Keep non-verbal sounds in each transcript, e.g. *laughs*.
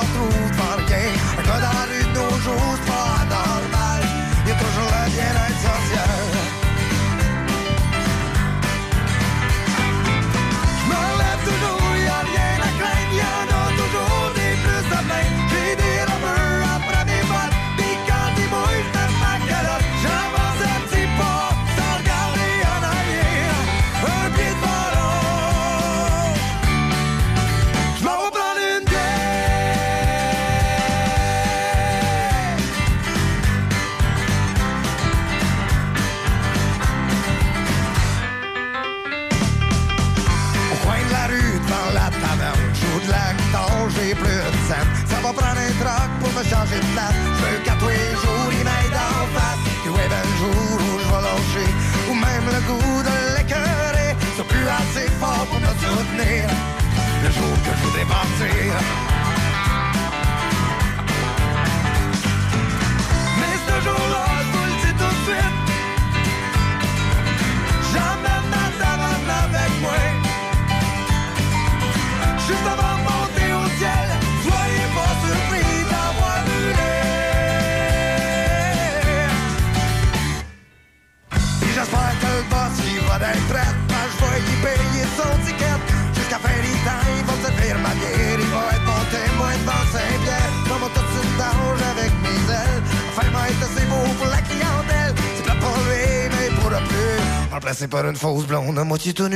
otro. Remplacé par une fausse blonde à moitié tout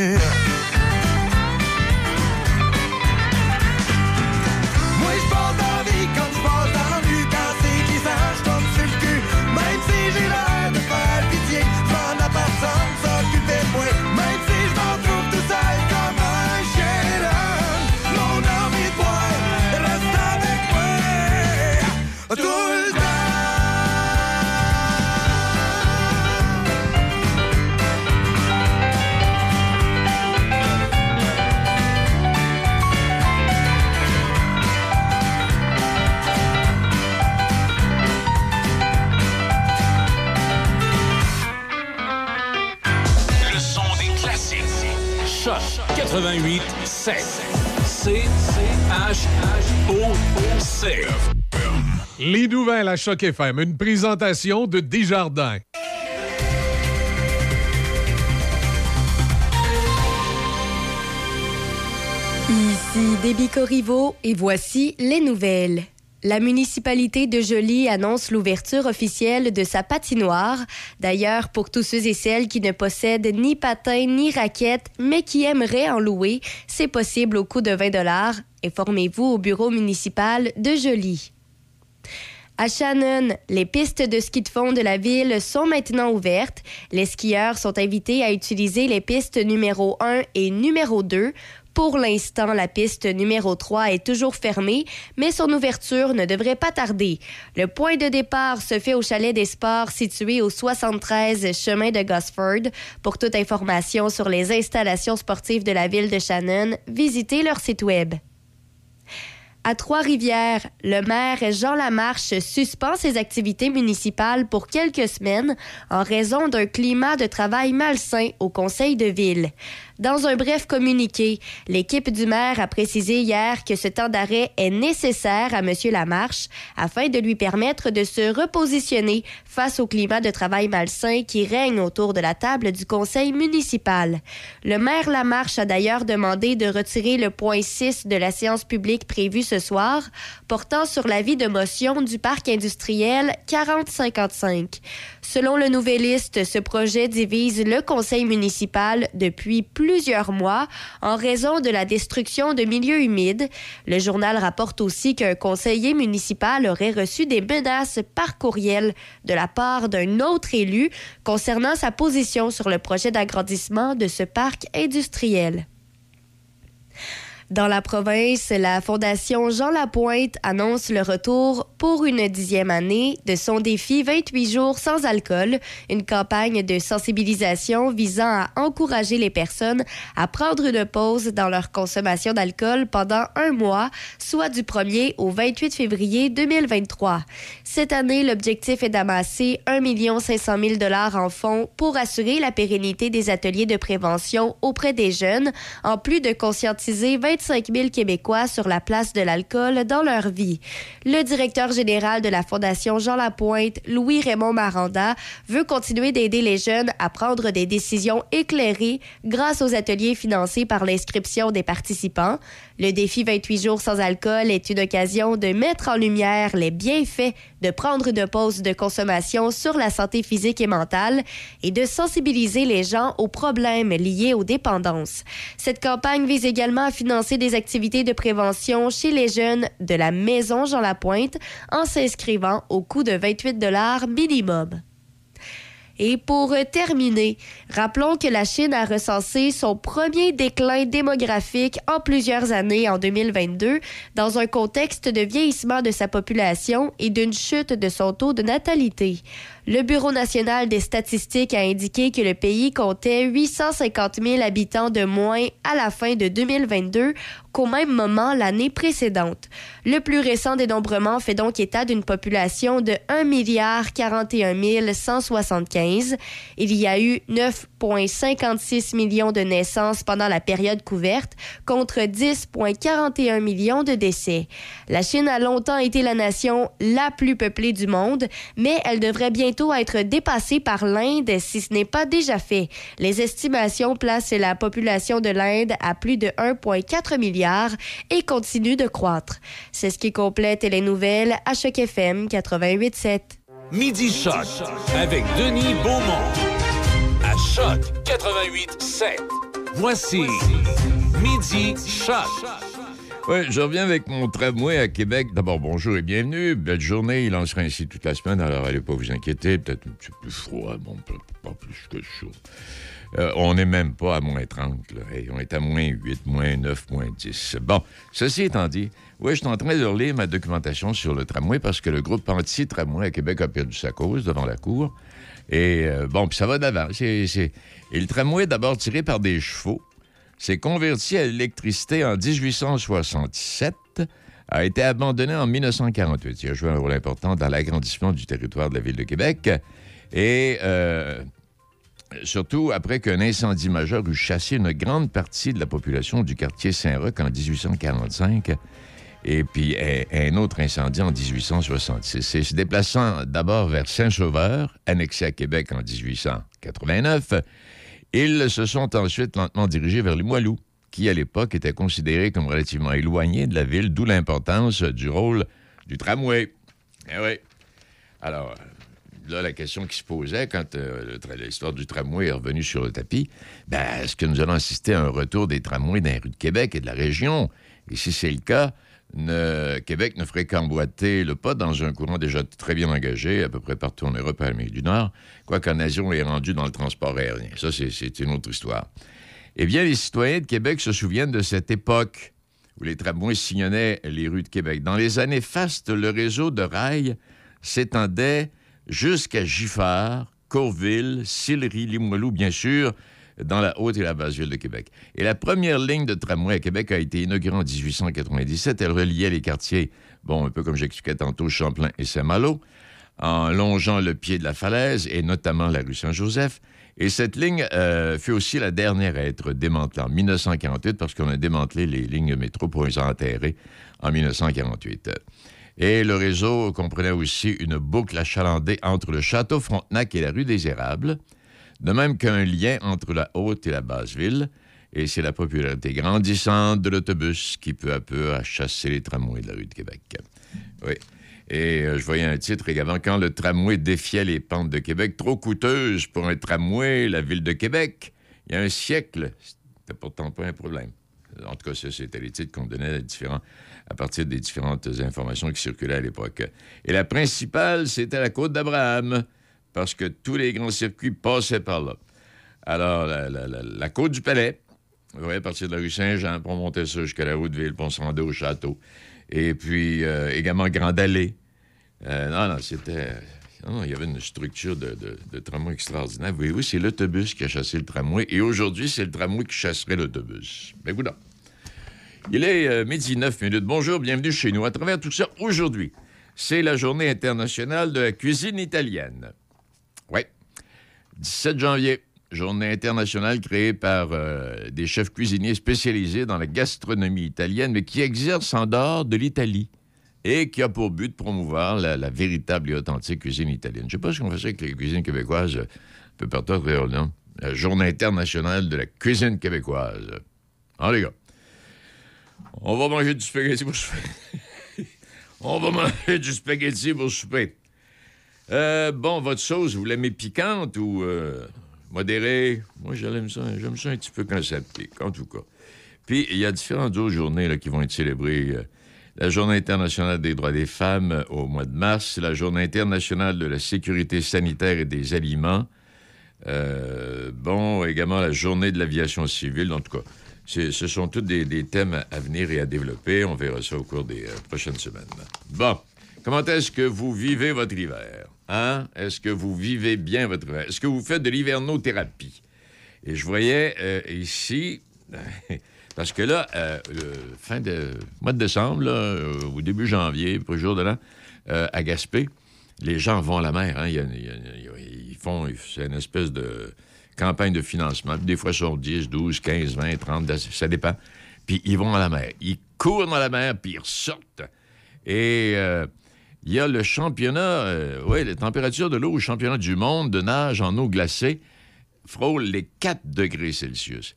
Les nouvelles à Choc FM, une présentation de Desjardins. Ici Déby Corriveau et voici les nouvelles. La municipalité de Joly annonce l'ouverture officielle de sa patinoire. D'ailleurs, pour tous ceux et celles qui ne possèdent ni patins ni raquettes, mais qui aimeraient en louer, c'est possible au coût de 20 dollars. Informez-vous au bureau municipal de Joly. À Shannon, les pistes de ski de fond de la ville sont maintenant ouvertes. Les skieurs sont invités à utiliser les pistes numéro 1 et numéro 2. Pour l'instant, la piste numéro 3 est toujours fermée, mais son ouverture ne devrait pas tarder. Le point de départ se fait au chalet des sports situé au 73 chemin de Gosford. Pour toute information sur les installations sportives de la ville de Shannon, visitez leur site web. À Trois-Rivières, le maire Jean Lamarche suspend ses activités municipales pour quelques semaines en raison d'un climat de travail malsain au conseil de ville. Dans un bref communiqué, l'équipe du maire a précisé hier que ce temps d'arrêt est nécessaire à M. Lamarche afin de lui permettre de se repositionner face au climat de travail malsain qui règne autour de la table du conseil municipal. Le maire Lamarche a d'ailleurs demandé de retirer le point 6 de la séance publique prévue ce soir portant sur l'avis de motion du parc industriel 4055. Selon le Nouvelliste, ce projet divise le conseil municipal depuis plusieurs mois en raison de la destruction de milieux humides. Le journal rapporte aussi qu'un conseiller municipal aurait reçu des menaces par courriel de la part d'un autre élu concernant sa position sur le projet d'agrandissement de ce parc industriel. Dans la province, la Fondation Jean Lapointe annonce le retour pour une dixième année de son défi 28 jours sans alcool, une campagne de sensibilisation visant à encourager les personnes à prendre une pause dans leur consommation d'alcool pendant un mois, soit du 1er au 28 février 2023. Cette année, l'objectif est d'amasser 1 500 000 dollars en fonds pour assurer la pérennité des ateliers de prévention auprès des jeunes, en plus de conscientiser 25 000 Québécois sur la place de l'alcool dans leur vie. Le directeur général de la Fondation Jean Lapointe, Louis-Raymond Maranda, veut continuer d'aider les jeunes à prendre des décisions éclairées grâce aux ateliers financés par l'inscription des participants. Le défi 28 jours sans alcool est une occasion de mettre en lumière les bienfaits de prendre une pause de consommation sur la santé physique et mentale et de sensibiliser les gens aux problèmes liés aux dépendances. Cette campagne vise également à financer des activités de prévention chez les jeunes de la Maison Jean Lapointe en s'inscrivant au coût de 28 dollars minimum. Et pour terminer, rappelons que la Chine a recensé son premier déclin démographique en plusieurs années en 2022 dans un contexte de vieillissement de sa population et d'une chute de son taux de natalité. Le Bureau national des statistiques a indiqué que le pays comptait 850 000 habitants de moins à la fin de 2022 qu'au même moment l'année précédente. Le plus récent dénombrement fait donc état d'une population de 1 milliard 41 175. Il y a eu 9,56 millions de naissances pendant la période couverte contre 10,41 millions de décès. La Chine a longtemps été la nation la plus peuplée du monde, mais elle devrait bientôt être dépassé par l'Inde si ce n'est pas déjà fait. Les estimations placent la population de l'Inde à plus de 1,4 milliard et continue de croître. C'est ce qui complète les nouvelles à Choc FM 88.7. Midi Choc avec Denis Beaumont Choc 88.7. Voici Midi Choc. Oui, je reviens avec mon tramway à Québec. D'abord, bonjour et bienvenue. Belle journée. Il en sera ainsi toute la semaine, alors allez pas vous inquiéter. Peut-être un petit peu froid, bon, pas plus que chaud. Euh, on n'est même pas à moins 30. Là. on est à moins 8, moins 9, moins 10. Bon, ceci étant dit, oui, je suis en train de relire ma documentation sur le tramway parce que le groupe anti-tramway à Québec a perdu sa cause devant la Cour. Et euh, bon, puis ça va d'avant. Et le tramway d'abord tiré par des chevaux s'est converti à l'électricité en 1867, a été abandonné en 1948. Il a joué un rôle important dans l'agrandissement du territoire de la ville de Québec et euh, surtout après qu'un incendie majeur eut chassé une grande partie de la population du quartier Saint-Roch en 1845 et puis un autre incendie en 1866. Et se déplaçant d'abord vers Saint-Sauveur, annexé à Québec en 1889, ils se sont ensuite lentement dirigés vers Limoilou, qui à l'époque était considéré comme relativement éloigné de la ville, d'où l'importance du rôle du tramway. Eh oui. Alors, là, la question qui se posait quand euh, l'histoire du tramway est revenue sur le tapis, ben, est-ce que nous allons assister à un retour des tramways dans les rues de Québec et de la région? Et si c'est le cas, Québec ne ferait qu'emboîter le pas dans un courant déjà très bien engagé à peu près partout en Europe et en Amérique du Nord, quoique la nation est rendue dans le transport aérien. Ça, c'est une autre histoire. Eh bien, les citoyens de Québec se souviennent de cette époque où les tramways sillonnaient les rues de Québec. Dans les années fastes, le réseau de rails s'étendait jusqu'à Giffard, Courville, Sillery, Limoilou, bien sûr, dans la haute et la basse ville de Québec. Et la première ligne de tramway à Québec a été inaugurée en 1897. Elle reliait les quartiers, bon, un peu comme j'expliquais tantôt, Champlain et Saint-Malo, en longeant le pied de la falaise et notamment la rue Saint-Joseph. Et cette ligne euh, fut aussi la dernière à être démantelée en 1948 parce qu'on a démantelé les lignes métro pour les enterrer en 1948. Et le réseau comprenait aussi une boucle achalandée entre le château Frontenac et la rue des Érables, de même qu'un lien entre la haute et la basse ville, et c'est la popularité grandissante de l'autobus qui peu à peu a chassé les tramways de la rue de Québec. Oui. Et euh, je voyais un titre également quand le tramway défiait les pentes de Québec, trop coûteuse pour un tramway, la ville de Québec. Il y a un siècle, c'était pourtant pas un problème. En tout cas, c'était les titres qu'on donnait à partir des différentes informations qui circulaient à l'époque. Et la principale, c'était la côte d'Abraham parce que tous les grands circuits passaient par là. Alors, la, côte du Palais, vous voyez, à partir de la rue Saint-Jean, pour monter ça jusqu'à la route de ville, pour se rendre au château. Et puis, euh, également Grande Allée. Euh, non, non, c'était. Non, il y avait une structure de, tramway extraordinaire. Oui, c'est l'autobus qui a chassé le tramway. Et aujourd'hui, c'est le tramway qui chasserait l'autobus. Ben, écoute. Il est euh, midi 9 minutes. Bonjour, bienvenue chez nous. À travers tout ça, aujourd'hui, c'est la journée internationale de la cuisine italienne. Oui. 17 janvier, journée internationale créée par euh, des chefs cuisiniers spécialisés dans la gastronomie italienne, mais qui exercent en dehors de l'Italie et qui a pour but de promouvoir la, la véritable et authentique cuisine italienne. Je ne sais pas ce qu'on ça avec les cuisines québécoises, euh, un peu partout le monde. La journée internationale de la cuisine québécoise. Ah, les gars, on va manger du spaghetti pour souper. *laughs* on va manger du spaghetti pour souper. Euh, bon, votre sauce, vous l'aimez piquante ou euh, modérée? Moi, j'aime ça, j'aime ça un petit peu quand ça pique, en tout cas. Puis, il y a différentes autres journées qui vont être célébrées. euh, la Journée internationale des droits des femmes euh, au mois de mars, la Journée internationale de la sécurité sanitaire et des aliments. Bon, également la Journée de l'aviation civile. En tout cas, ce sont tous des, des thèmes à venir et à développer. On verra ça au cours des prochaines semaines. Bon, comment est-ce que vous vivez votre hiver? Hein? Est-ce que vous vivez bien votre? Est-ce que vous faites de l'hivernothérapie? Et je voyais euh, ici, *laughs* parce que là, euh, fin de mois de décembre, là, euh, au début janvier, pour le jour de l'an, à Gaspé, les gens vont à la mer. hein. Ils font, c'est une espèce de campagne de financement. Des fois, ils sont 10, 12, 15, 20, 30, ça dépend. Puis ils vont à la mer. Ils courent dans la mer, puis ils ressortent. Et il y a le championnat, oui, la température de l'eau au championnat du monde de nage en eau glacée frôle les 4 degrés Celsius.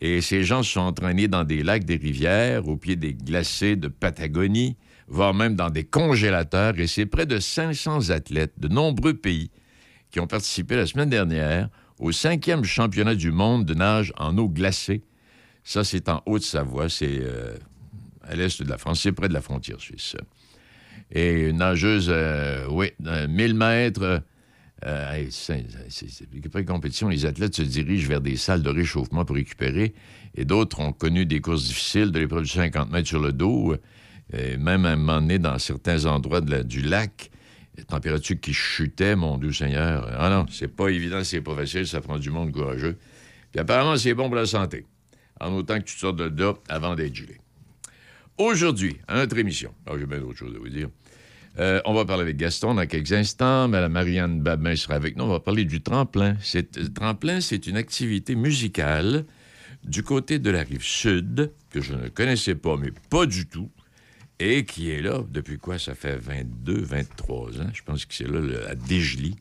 Et ces gens se sont entraînés dans des lacs, des rivières, au pied des glacés de Patagonie, voire même dans des congélateurs. Et c'est près de 500 athlètes de nombreux pays qui ont participé la semaine dernière au cinquième championnat du monde de nage en eau glacée. Ça, c'est en Haute-Savoie, c'est euh, à l'est de la France, c'est près de la frontière suisse. Et une nageuse, euh, oui, d'un 1000 mètres. euh, c'est- c'est- après compétition, les athlètes se dirigent vers des salles de réchauffement pour récupérer. Et d'autres ont connu des courses difficiles, de l'épreuve du 50 mètres sur le dos, euh, même à un moment donné, dans certains endroits de du lac, la température qui chutait, mon Dieu Seigneur. Ah non, c'est pas évident, c'est pas facile, ça prend du monde courageux. Puis apparemment, c'est bon pour la santé. En autant que tu sortes de là avant d'être gelé. Aujourd'hui, à notre émission, ah, j'ai bien d'autres choses à vous dire. Euh, on va parler avec Gaston dans quelques instants. Mme Marianne Babin sera avec nous. On va parler du tremplin. Le tremplin, c'est une activité musicale du côté de la rive sud que je ne connaissais pas, mais pas du tout, et qui est là depuis quoi? Ça fait 22, 23 ans. Je pense que c'est là, le- à Desjely.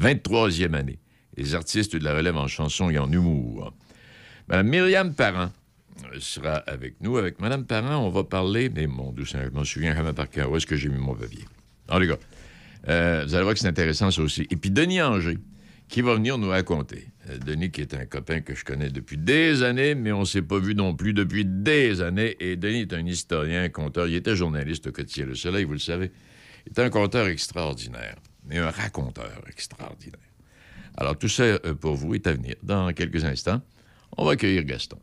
23e année. Les artistes de la relève en chanson et en humour. Mme Myriam Parent euh, sera avec nous. Avec Mme Parent, on va parler. Mais mon Dieu, je m'en souviens jamais par cœur. Où est-ce que j'ai mis mon papier? En tout cas, euh, vous allez voir que c'est intéressant, ça aussi. Et puis, Denis Anger, qui va venir nous raconter. Euh, Denis, qui est un copain que je connais depuis des années, mais on ne s'est pas vu non plus depuis des années. Et Denis est un historien, un conteur. Il était journaliste au quotidien Le Soleil, vous le savez. Il est un conteur extraordinaire, mais un raconteur extraordinaire. Alors, tout ça, euh, pour vous, est à venir. Dans quelques instants, on va accueillir Gaston.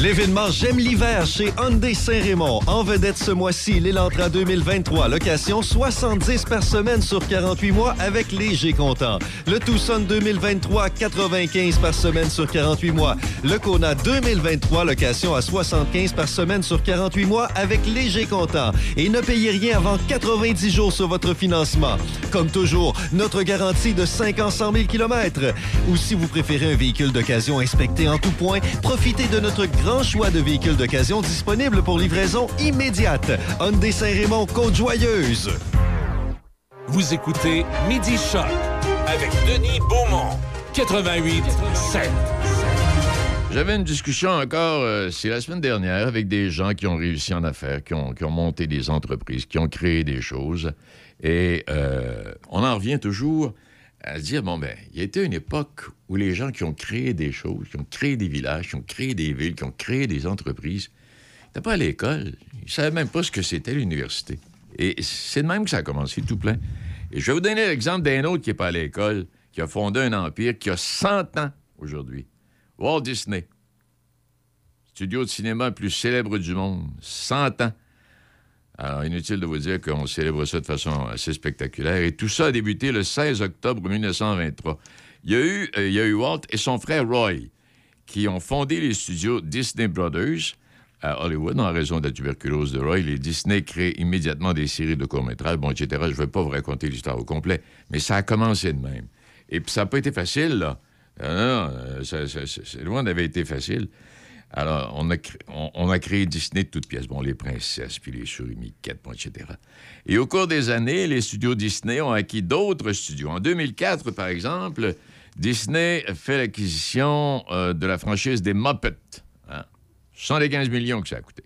L'événement J'aime l'hiver chez Hyundai Saint-Raymond. En vedette ce mois-ci, l'Elantra 2023. Location 70 par semaine sur 48 mois avec léger comptant. Le Tucson 2023, 95 par semaine sur 48 mois. Le Kona 2023, location à 75 par semaine sur 48 mois avec léger comptant. Et ne payez rien avant 90 jours sur votre financement. Comme toujours, notre garantie de 5 ans 100 000 km. Ou si vous préférez un véhicule d'occasion inspecté en tout point, profitez de notre grand choix de véhicules d'occasion disponibles pour livraison immédiate. Hyundai Saint-Raymond, Côte-Joyeuse. Vous écoutez Midi Choc avec Denis Beaumont, 88 7. J'avais une discussion encore, euh, c'est la semaine dernière, avec des gens qui ont réussi en affaires, qui ont, qui ont monté des entreprises, qui ont créé des choses. Et euh, on en revient toujours à se dire, bon, ben, il y a été une époque où les gens qui ont créé des choses, qui ont créé des villages, qui ont créé des villes, qui ont créé des entreprises, n'étaient pas à l'école. Ils ne savaient même pas ce que c'était l'université. Et c'est de même que ça a commencé, tout plein. Et je vais vous donner l'exemple d'un autre qui n'est pas à l'école, qui a fondé un empire qui a 100 ans aujourd'hui. Walt Disney. Studio de cinéma le plus célèbre du monde. 100 ans. Alors, inutile de vous dire qu'on célèbre ça de façon assez spectaculaire. Et tout ça a débuté le 16 octobre 1923. Il y a eu, euh, il y a eu Walt et son frère Roy qui ont fondé les studios Disney Brothers à Hollywood en raison de la tuberculose de Roy. Les Disney créent immédiatement des séries de courts-métrages, bon, etc. Je ne vais pas vous raconter l'histoire au complet, mais ça a commencé de même. Et ça n'a pas été facile, là. Ah non, euh, loin d'avoir été facile. Alors, on a, créé Disney de toutes pièces. Bon, les princesses, puis les souris Miquette, bon, etc. Et au cours des années, les studios Disney ont acquis d'autres studios. En 2004, par exemple, Disney fait l'acquisition euh, de la franchise des Muppets. Hein? 75 millions que ça a coûté.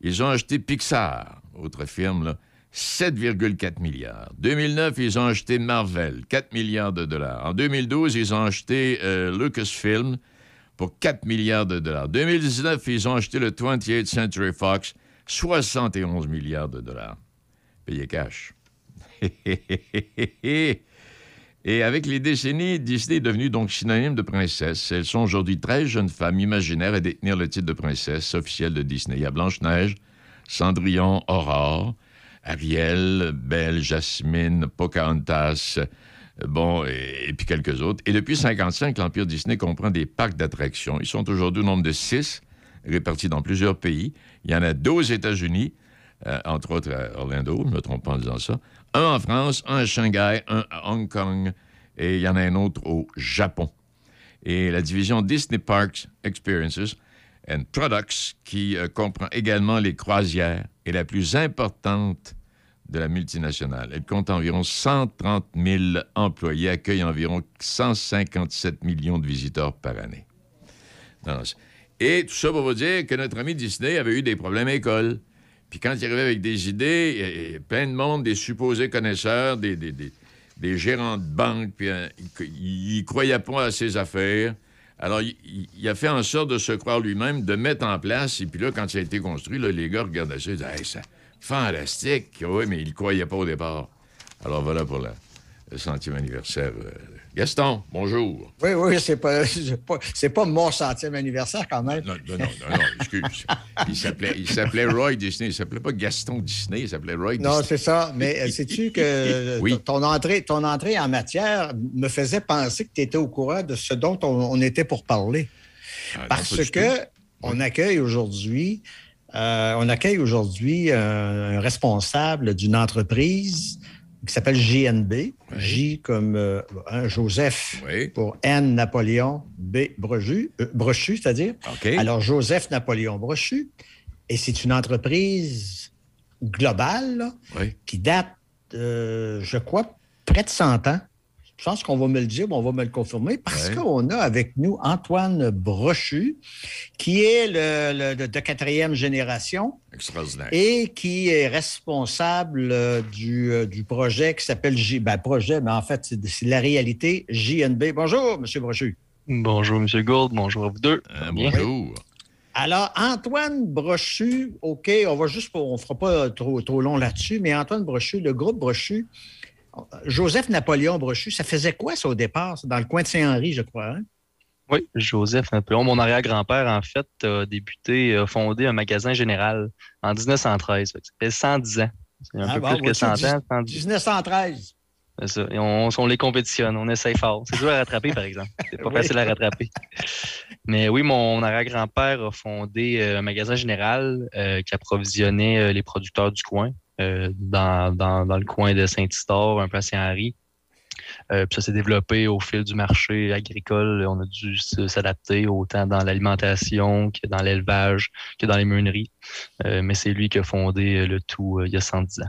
Ils ont acheté Pixar, autre firme, là, 7,4 milliards. 2009, ils ont acheté Marvel, 4 milliards de dollars. En 2012, ils ont acheté euh, Lucasfilm pour 4 milliards de dollars. 2019, ils ont acheté le 28th Century Fox, 71 milliards de dollars. Payé cash. *laughs* Et avec les décennies, Disney est devenu donc synonyme de princesse. Elles sont aujourd'hui 13 jeunes femmes imaginaires à détenir le titre de princesse officielle de Disney. Il y a Blanche-Neige, Cendrillon, Aurore, Ariel, Belle, Jasmine, Pocahontas, bon, et, puis quelques autres. Et depuis 1955, l'Empire Disney comprend des parcs d'attractions. Ils sont aujourd'hui au nombre de six, répartis dans plusieurs pays. Il y en a deux aux États-Unis, euh, entre autres à Orlando, je ne me trompe pas en disant ça. Un en France, un à Shanghai, un à Hong Kong, et il y en a un autre au Japon. Et la division Disney Parks Experiences and Products, qui euh, comprend également les croisières, est la plus importante de la multinationale. Elle compte environ 130 000 employés, accueille environ 157 millions de visiteurs par année. Et tout ça pour vous dire que notre ami Disney avait eu des problèmes à l'école. Puis quand il arrivait avec des idées, plein de monde, des supposés connaisseurs, des, gérants de banque, puis euh, il ne croyait pas à ses affaires. Alors, il, a fait en sorte de se croire lui-même, de mettre en place, et puis là, quand ça a été construit, là, les gars regardaient ça, ils disaient Hey, c'est fantastique! Oui, mais ils ne croyaient pas au départ. Alors voilà pour la- le centième anniversaire. euh, Gaston, bonjour. Oui, oui, c'est pas, c'est pas, pas mon centième anniversaire quand même. Non, non, non, non, non, excuse. Il s'appelait, il s'appelait Roy Disney. Il s'appelait pas Gaston Disney, il s'appelait Roy Non, Disney. c'est ça. Mais euh, sais-tu que *laughs* Oui. ton, entrée, ton entrée en matière me faisait penser que tu étais au courant de ce dont on, on était pour parler. Ah, non, Parce du que tout. on accueille aujourd'hui, euh, on accueille aujourd'hui un, un responsable d'une entreprise qui s'appelle JNB. J comme euh, hein, Joseph Oui. pour N Napoléon B Brochu, euh, Brochu c'est-à-dire. OK. Alors, Joseph Napoléon Brochu, et c'est une entreprise globale là, Oui. qui date, euh, je crois, près de 100 ans. Je pense qu'on va me le dire, mais on va me le confirmer, parce Ouais. qu'on a avec nous Antoine Brochu, qui est le, le- de, de quatrième génération Extraordinaire. et qui est responsable euh, du, euh, du projet qui s'appelle J. Ben, projet, mais en fait, c'est la réalité JNB. Bonjour, M. Brochu. Bonjour, M. Gould. Bonjour à vous deux. Bien. bonjour. Alors, Antoine Brochu, OK, on va juste, on ne fera pas trop, trop long là-dessus, mais Antoine Brochu, le groupe Brochu, Joseph Napoléon Brochu, ça faisait quoi ça au départ? Dans le coin de Saint-Henri, je crois. hein? Oui, Joseph Napoléon, mon arrière-grand-père, en fait, a débuté, a fondé un magasin général en 1913. Fait que Ça fait 110 ans. C'est un Ah, peu bon, plus que vois-tu, 100 dix- ans. 110, 1913. c'est ça. Et on, on les compétitionne, on essaye fort. C'est dur à rattraper, par exemple. *laughs* C'est pas Oui. facile à rattraper. Mais oui, mon arrière-grand-père a fondé euh, un magasin général euh, qui approvisionnait euh, les producteurs du coin, dans, dans, dans le coin de Saint-Isidore, un peu à Saint-Henri. Euh, ça s'est développé au fil du marché agricole. On a dû s'adapter autant dans l'alimentation que dans l'élevage, que dans les meuneries. Euh, mais c'est lui qui a fondé euh, le tout euh, il y a 110 ans.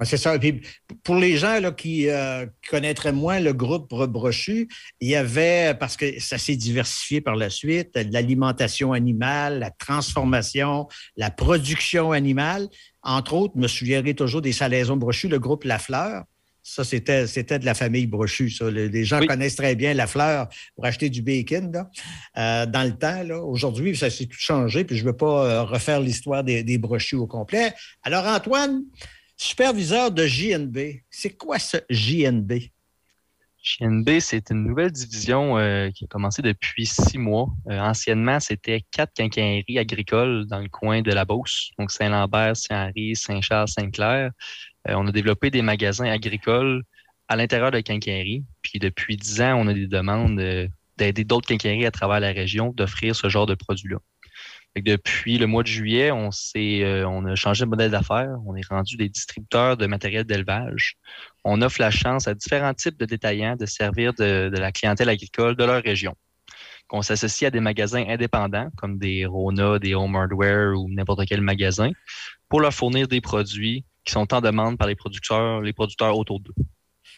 Ouais, c'est ça. Puis, pour les gens là, qui euh, connaîtraient moins le groupe Bro- Brochu, il y avait, parce que ça s'est diversifié par la suite, l'alimentation animale, la transformation, la production animale. Entre autres, je me souviendrai toujours des salaisons Brochu, le groupe La Fleur. Ça, c'était, c'était de la famille Brochu. Ça. Les gens Oui. connaissent très bien La Fleur pour acheter du bacon. là. Euh, dans le temps, là, aujourd'hui, ça s'est tout changé, puis je ne veux pas euh, refaire l'histoire des, des brochus au complet. Alors, Antoine, superviseur de JNB, c'est quoi ce JNB? JNB, c'est une nouvelle division euh, qui a commencé depuis six mois. Euh, anciennement, c'était quatre quincailleries agricoles dans le coin de la Beauce, donc Saint-Lambert, Saint-Henri, Saint-Charles, Saint-Clair. Euh, on a développé des magasins agricoles à l'intérieur de quincailleries. Puis depuis dix ans, on a des demandes d'aider d'autres quincailleries à travers la région d'offrir ce genre de produits-là. Depuis le mois de juillet, on, euh, a changé de modèle d'affaires. On est rendu des distributeurs de matériel d'élevage. On offre la chance à différents types de détaillants de servir de, la clientèle agricole de leur région. On s'associe à des magasins indépendants comme des Rona, des Home Hardware ou n'importe quel magasin pour leur fournir des produits qui sont en demande par les producteurs, les producteurs autour d'eux.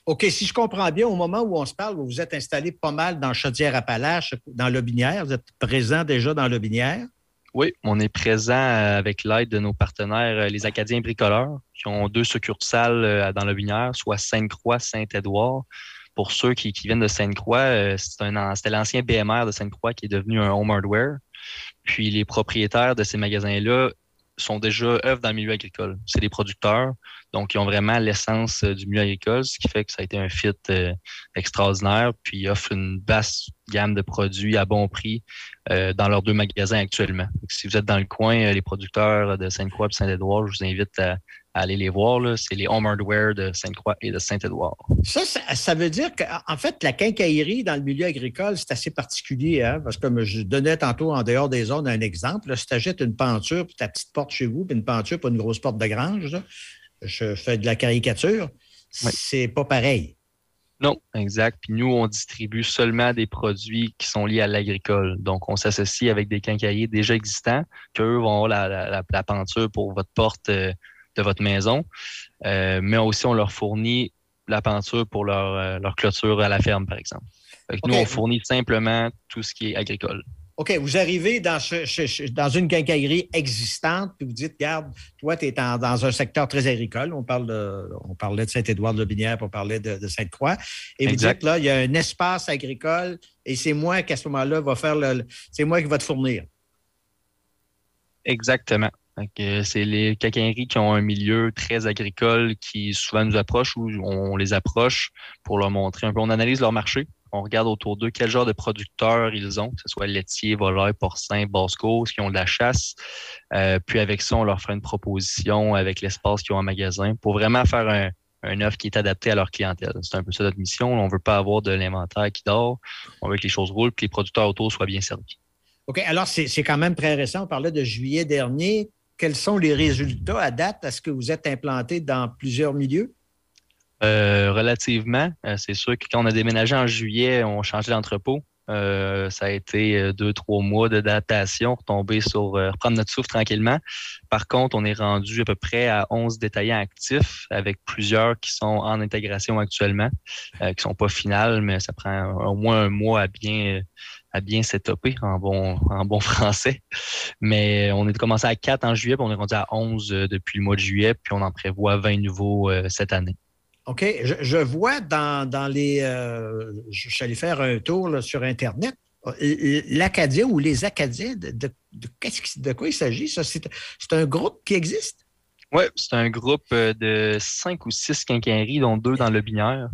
OK, si je comprends bien, au moment où on se parle, vous êtes installé pas mal dans Chaudière-Appalaches, dans l'Aubinière. Vous êtes présent déjà dans l'Aubinière. Oui, on est présent euh, avec l'aide de nos partenaires, euh, les Acadiens bricoleurs, qui ont deux succursales euh, dans le Binière, soit Sainte-Croix, Saint-Édouard. Pour ceux qui, viennent de Sainte-Croix, c'était l'ancien BMR de Sainte-Croix qui est devenu un home hardware. Puis les propriétaires de ces magasins-là sont déjà œuvres dans le milieu agricole. C'est des producteurs, donc ils ont vraiment l'essence du milieu agricole, ce qui fait que ça a été un fit extraordinaire. Puis ils offrent une basse gamme de produits à bon prix euh, dans leurs deux magasins actuellement. si vous êtes dans le coin, euh, les producteurs de Sainte-Croix et Saint-Édouard, je vous invite à, aller les voir. C'est les Home Hardware de Sainte-Croix et de Saint-Édouard. Ça, ça, veut dire qu'en fait, la quincaillerie dans le milieu agricole, c'est assez particulier, hein, parce que je donnais tantôt en dehors des zones un exemple. si tu achètes une peinture, puis ta petite porte chez vous, puis une peinture, pas une grosse porte de grange, je fais de la caricature, c'est pas pareil. Non, exact. Puis nous, on distribue seulement des produits qui sont liés à l'agricole. Donc, on s'associe avec des quincailliers déjà existants, qu'eux vont avoir la, la, peinture pour votre porte euh, de votre maison. Euh, mais aussi, on leur fournit la peinture pour leur, euh, leur clôture à la ferme, par exemple. Nous, on fournit simplement tout ce qui est agricole. OK, vous arrivez dans, dans une quincaillerie existante, puis vous dites, regarde, toi, tu es dans un secteur très agricole. On, parle de, on parlait de Saint-Édouard-de-Binière, on parlait de, Sainte-Croix. Et vous dites, là, il y a un espace agricole et c'est moi qui, à ce moment-là, va faire le. C'est moi qui va te fournir. Exactement. C'est les quincailleries qui ont un milieu très agricole qui souvent nous approchent ou on les approche pour leur montrer un peu. On analyse leur marché on regarde autour d'eux quel genre de producteurs ils ont, que ce soit laitier, volaille, porcin, basse-côte, qui ont de la chasse. Euh, puis avec ça, on leur fait une proposition avec l'espace qu'ils ont en magasin pour vraiment faire un, un offre qui est adapté à leur clientèle. C'est un peu ça notre mission. On ne veut pas avoir de l'inventaire qui dort. On veut que les choses roulent que les producteurs autour soient bien servis. OK. Alors, c'est quand même très récent. On parlait de juillet dernier. Quels sont les résultats à date? Est-ce que vous êtes implanté dans plusieurs milieux? Euh, relativement. Euh, c'est sûr que quand on a déménagé en juillet, on changeait d'entrepôt. Euh, ça a été deux, trois mois d'adaptation, retomber sur, reprendre notre souffle tranquillement. Par contre, on est rendu à peu près à 11 détaillants actifs avec plusieurs qui sont en intégration actuellement, qui ne sont pas finales, mais ça prend au moins un mois à bien, à bien s'étoper en bon, en bon *laughs* français. Mais on est commencé à 4 en juillet, puis on est rendu à 11 depuis le mois de juillet, puis on en prévoit 20 nouveaux cette année. OK. Je, vois dans, les. Euh, je suis allé faire un tour sur Internet. L'Acadien ou les Acadiens, de, de, quoi il s'agit? C'est un groupe qui existe? Oui, c'est un groupe euh, de cinq ou six quincailleries, dont deux dans le binaire.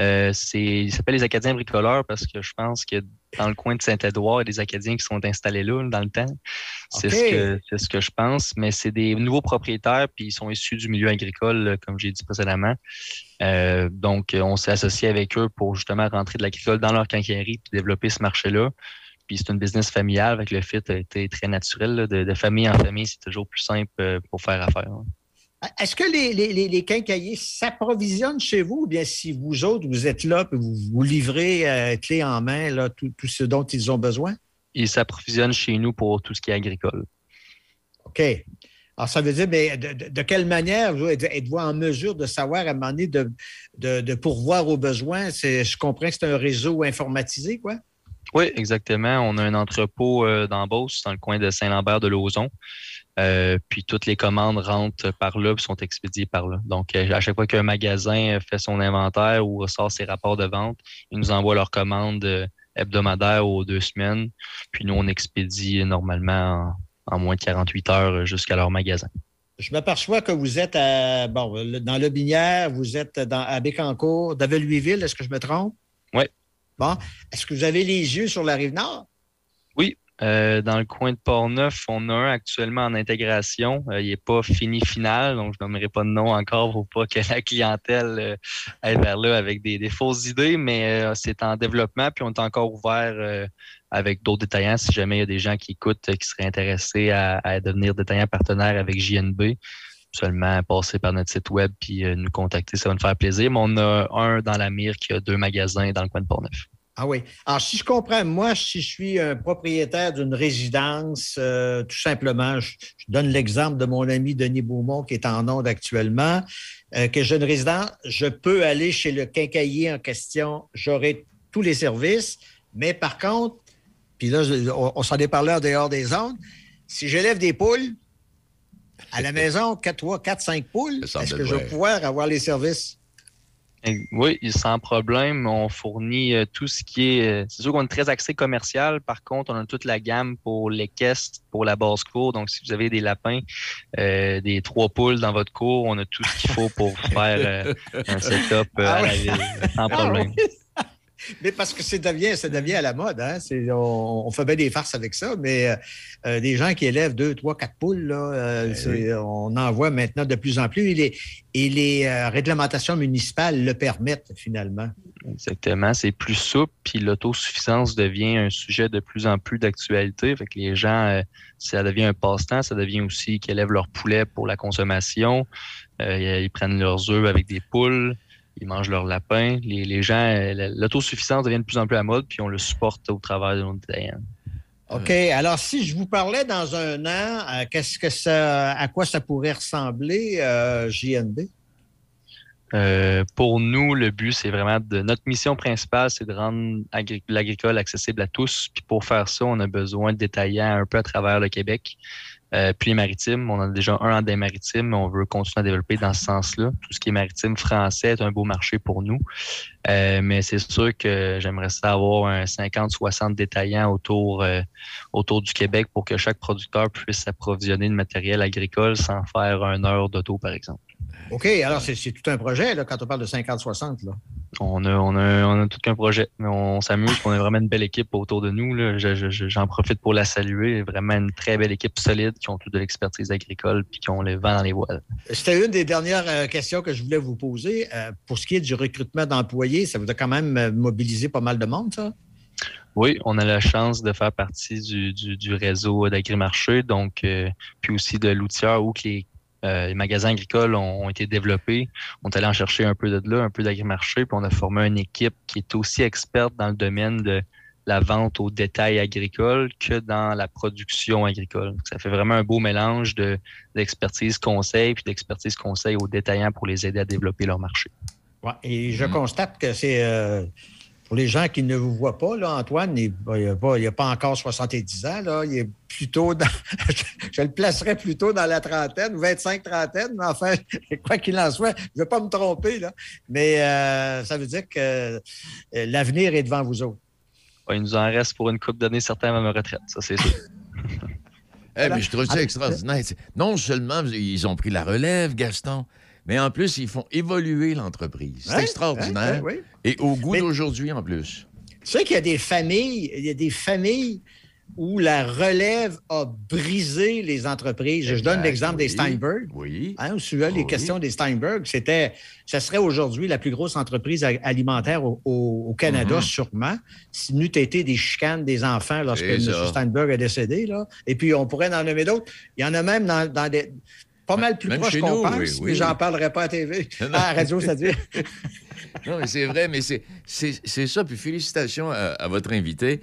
Euh, il s'appelle les Acadiens bricoleurs parce que je pense que dans le coin de Saint-Édouard, il y a des Acadiens qui sont installés là dans le temps. C'est ce, que, ce que je pense, mais c'est des nouveaux propriétaires, puis ils sont issus du milieu agricole, comme j'ai dit précédemment. Euh, donc, on s'est associé avec eux pour justement rentrer de l'agricole dans leur quincaillerie puis développer ce marché-là. Puis c'est une business familiale avec le fit a été très naturel. de, famille en famille, c'est toujours plus simple euh, pour faire affaire. Est-ce que les, les, les quincailliers s'approvisionnent chez vous? Ou bien si vous autres, vous êtes là et vous vous livrez euh, clé en main là, tout, ce dont ils ont besoin? Ils s'approvisionnent chez nous pour tout ce qui est agricole. OK. Alors, ça veut dire, mais de, quelle manière êtes-vous en mesure de savoir à un moment donné de, de, pourvoir aux besoins? Je comprends que c'est un réseau informatisé, quoi? Oui, exactement. On a un entrepôt euh, d'embauche dans le coin de Saint-Lambert de Lauzon. Euh, puis toutes les commandes rentrent par là et sont expédiées par là. Donc, euh, à chaque fois qu'un magasin fait son inventaire ou ressort ses rapports de vente, ils nous envoient leurs commandes euh, hebdomadaires aux deux semaines. Puis nous, on expédie normalement en, moins de 48 heures jusqu'à leur magasin. Je m'aperçois que vous êtes à, bon, dans le Binière, vous êtes dans, à Bécancourt, Davel-Louisville, est-ce que je me trompe? Oui. Bon. Est-ce que vous avez les yeux sur la rive nord? Euh, dans le coin de Port-Neuf, on a un actuellement en intégration. Euh, il n'est pas fini final, donc je n'aimerais pas de nom encore pour pas que *laughs* la clientèle euh, aille vers là avec des, des fausses idées, mais euh, c'est en développement, puis on est encore ouvert euh, avec d'autres détaillants si jamais il y a des gens qui écoutent euh, qui seraient intéressés à, à devenir détaillants partenaires avec JNB. Seulement passer par notre site web puis nous contacter, ça va nous faire plaisir. Mais on a un dans la mire qui a deux magasins dans le coin de Port-Neuf. Ah oui. Alors, si je comprends, moi, si je suis un propriétaire d'une résidence, euh, tout simplement, je, je donne l'exemple de mon ami Denis Beaumont qui est en onde actuellement, euh, que j'ai une résidence, je peux aller chez le quincaillier en question, j'aurai tous les services, mais par contre, puis là, on, on s'en est parlé en dehors des ondes, si j'élève des poules à la *laughs* maison, 4, 3, 4, 5 poules, est-ce que je vais pouvoir avoir les services? Oui, sans problème. On fournit euh, tout ce qui est. euh, C'est sûr qu'on est très axé commercial. Par contre, on a toute la gamme pour les caisses, pour la basse cour. Donc, si vous avez des lapins, euh, des trois poules dans votre cour, on a tout ce qu'il faut pour *laughs* faire euh, un setup euh, Ah à la ville, sans Ah problème. Mais parce que ça devient, ça devient à la mode. Hein? On, on fait bien des farces avec ça, mais euh, des gens qui élèvent deux, trois, quatre poules, là, euh, Ben on en voit maintenant de plus en plus. Et les, et les euh, réglementations municipales le permettent finalement. Exactement. C'est plus souple, puis l'autosuffisance devient un sujet de plus en plus d'actualité. Fait que les gens, ça devient un passe-temps, ça devient aussi qu'ils élèvent leur poulet pour la consommation. Ils prennent leurs œufs avec des poules, ils mangent leur lapin. Les, les gens, euh, l'autosuffisance devient de plus en plus à mode, puis on le supporte au travers de nos détaillants. OK. Alors, si je vous parlais dans un an, euh, qu'est-ce que ça, à quoi ça pourrait ressembler, euh, JNB? Euh, pour nous, le but, c'est vraiment de notre mission principale, c'est de rendre agri- l'agricole accessible à tous. Puis pour faire ça, on a besoin de détaillants un peu à travers le Québec. Euh, puis les maritimes, on a déjà un en des maritimes, mais on veut continuer à développer dans ce sens-là. Tout ce qui est maritime français est un beau marché pour nous. Euh, mais c'est sûr que j'aimerais ça avoir un 50-60 détaillants autour, euh, autour du Québec pour que chaque producteur puisse s'approvisionner de matériel agricole sans faire un heure d'auto, par exemple. OK. Alors, c'est tout un projet là, quand on parle de 50-60. là. On a, on a, on a tout qu'un projet. Mais on s'amuse. On a vraiment une belle équipe autour de nous. Je- je- J'en profite pour la saluer. Vraiment une très belle équipe solide qui ont toute de l'expertise agricole puis qui ont le vent dans les voiles. C'était une des dernières euh, questions que je voulais vous poser. Euh, pour ce qui est du recrutement d'employés, ça vous a quand même euh, mobilisé pas mal de monde, ça? Oui, on a la chance de faire partie du, du, du réseau d'agrimarché, donc euh, puis aussi de l'outière où que les, euh, les magasins agricoles ont, ont été développés. On est allé en chercher un peu de là, un peu d'agrimarché, puis on a formé une équipe qui est aussi experte dans le domaine de la vente au détail agricole que dans la production agricole. Donc, ça fait vraiment un beau mélange de d'expertise conseil puis d'expertise conseil aux détaillants pour les aider à développer leur marché. Ouais, et je Mhm. constate que c'est euh, pour les gens qui ne vous voient pas, là, Antoine, il n'a pas, pas encore 70 ans. Là, il est plutôt dans. *laughs* je le placerais plutôt dans la trentaine, 25-trentaine, mais enfin, *laughs* quoi qu'il en soit, je ne veux pas me tromper. Là, mais euh, ça veut dire que euh, l'avenir est devant vous autres. Ouais, il nous en reste pour une coupe d'années certains à ma retraite, ça c'est sûr. *laughs* Eh, mais je trouve ça extraordinaire. Non seulement ils ont pris la relève, Gaston, mais en plus, ils font évoluer l'entreprise. C'est Ouais, extraordinaire. ouais, oui. Et au goût Mais- d'aujourd'hui, en plus. Tu sais qu'il y a des familles, il y a des familles où la relève a brisé les entreprises. Je donne l'exemple des. Steinberg. Oui. Hein, vous suivez les Oui. questions des Steinberg, c'était, ça serait aujourd'hui la plus grosse entreprise alimentaire au, Canada, Mhm. sûrement, si n'eût été des chicanes des enfants lorsque M. Steinberg est décédé. Là. Et puis, on pourrait en nommer d'autres. Il y en a même dans, dans des. Pas mal plus Même proches chez qu'on nous, pense, oui, mais j'en parlerai pas à TV. *laughs* Non. À la radio, c'est-à-dire. *laughs* Non, mais c'est vrai, mais c'est- c'est c'est ça. Puis félicitations à, à votre invité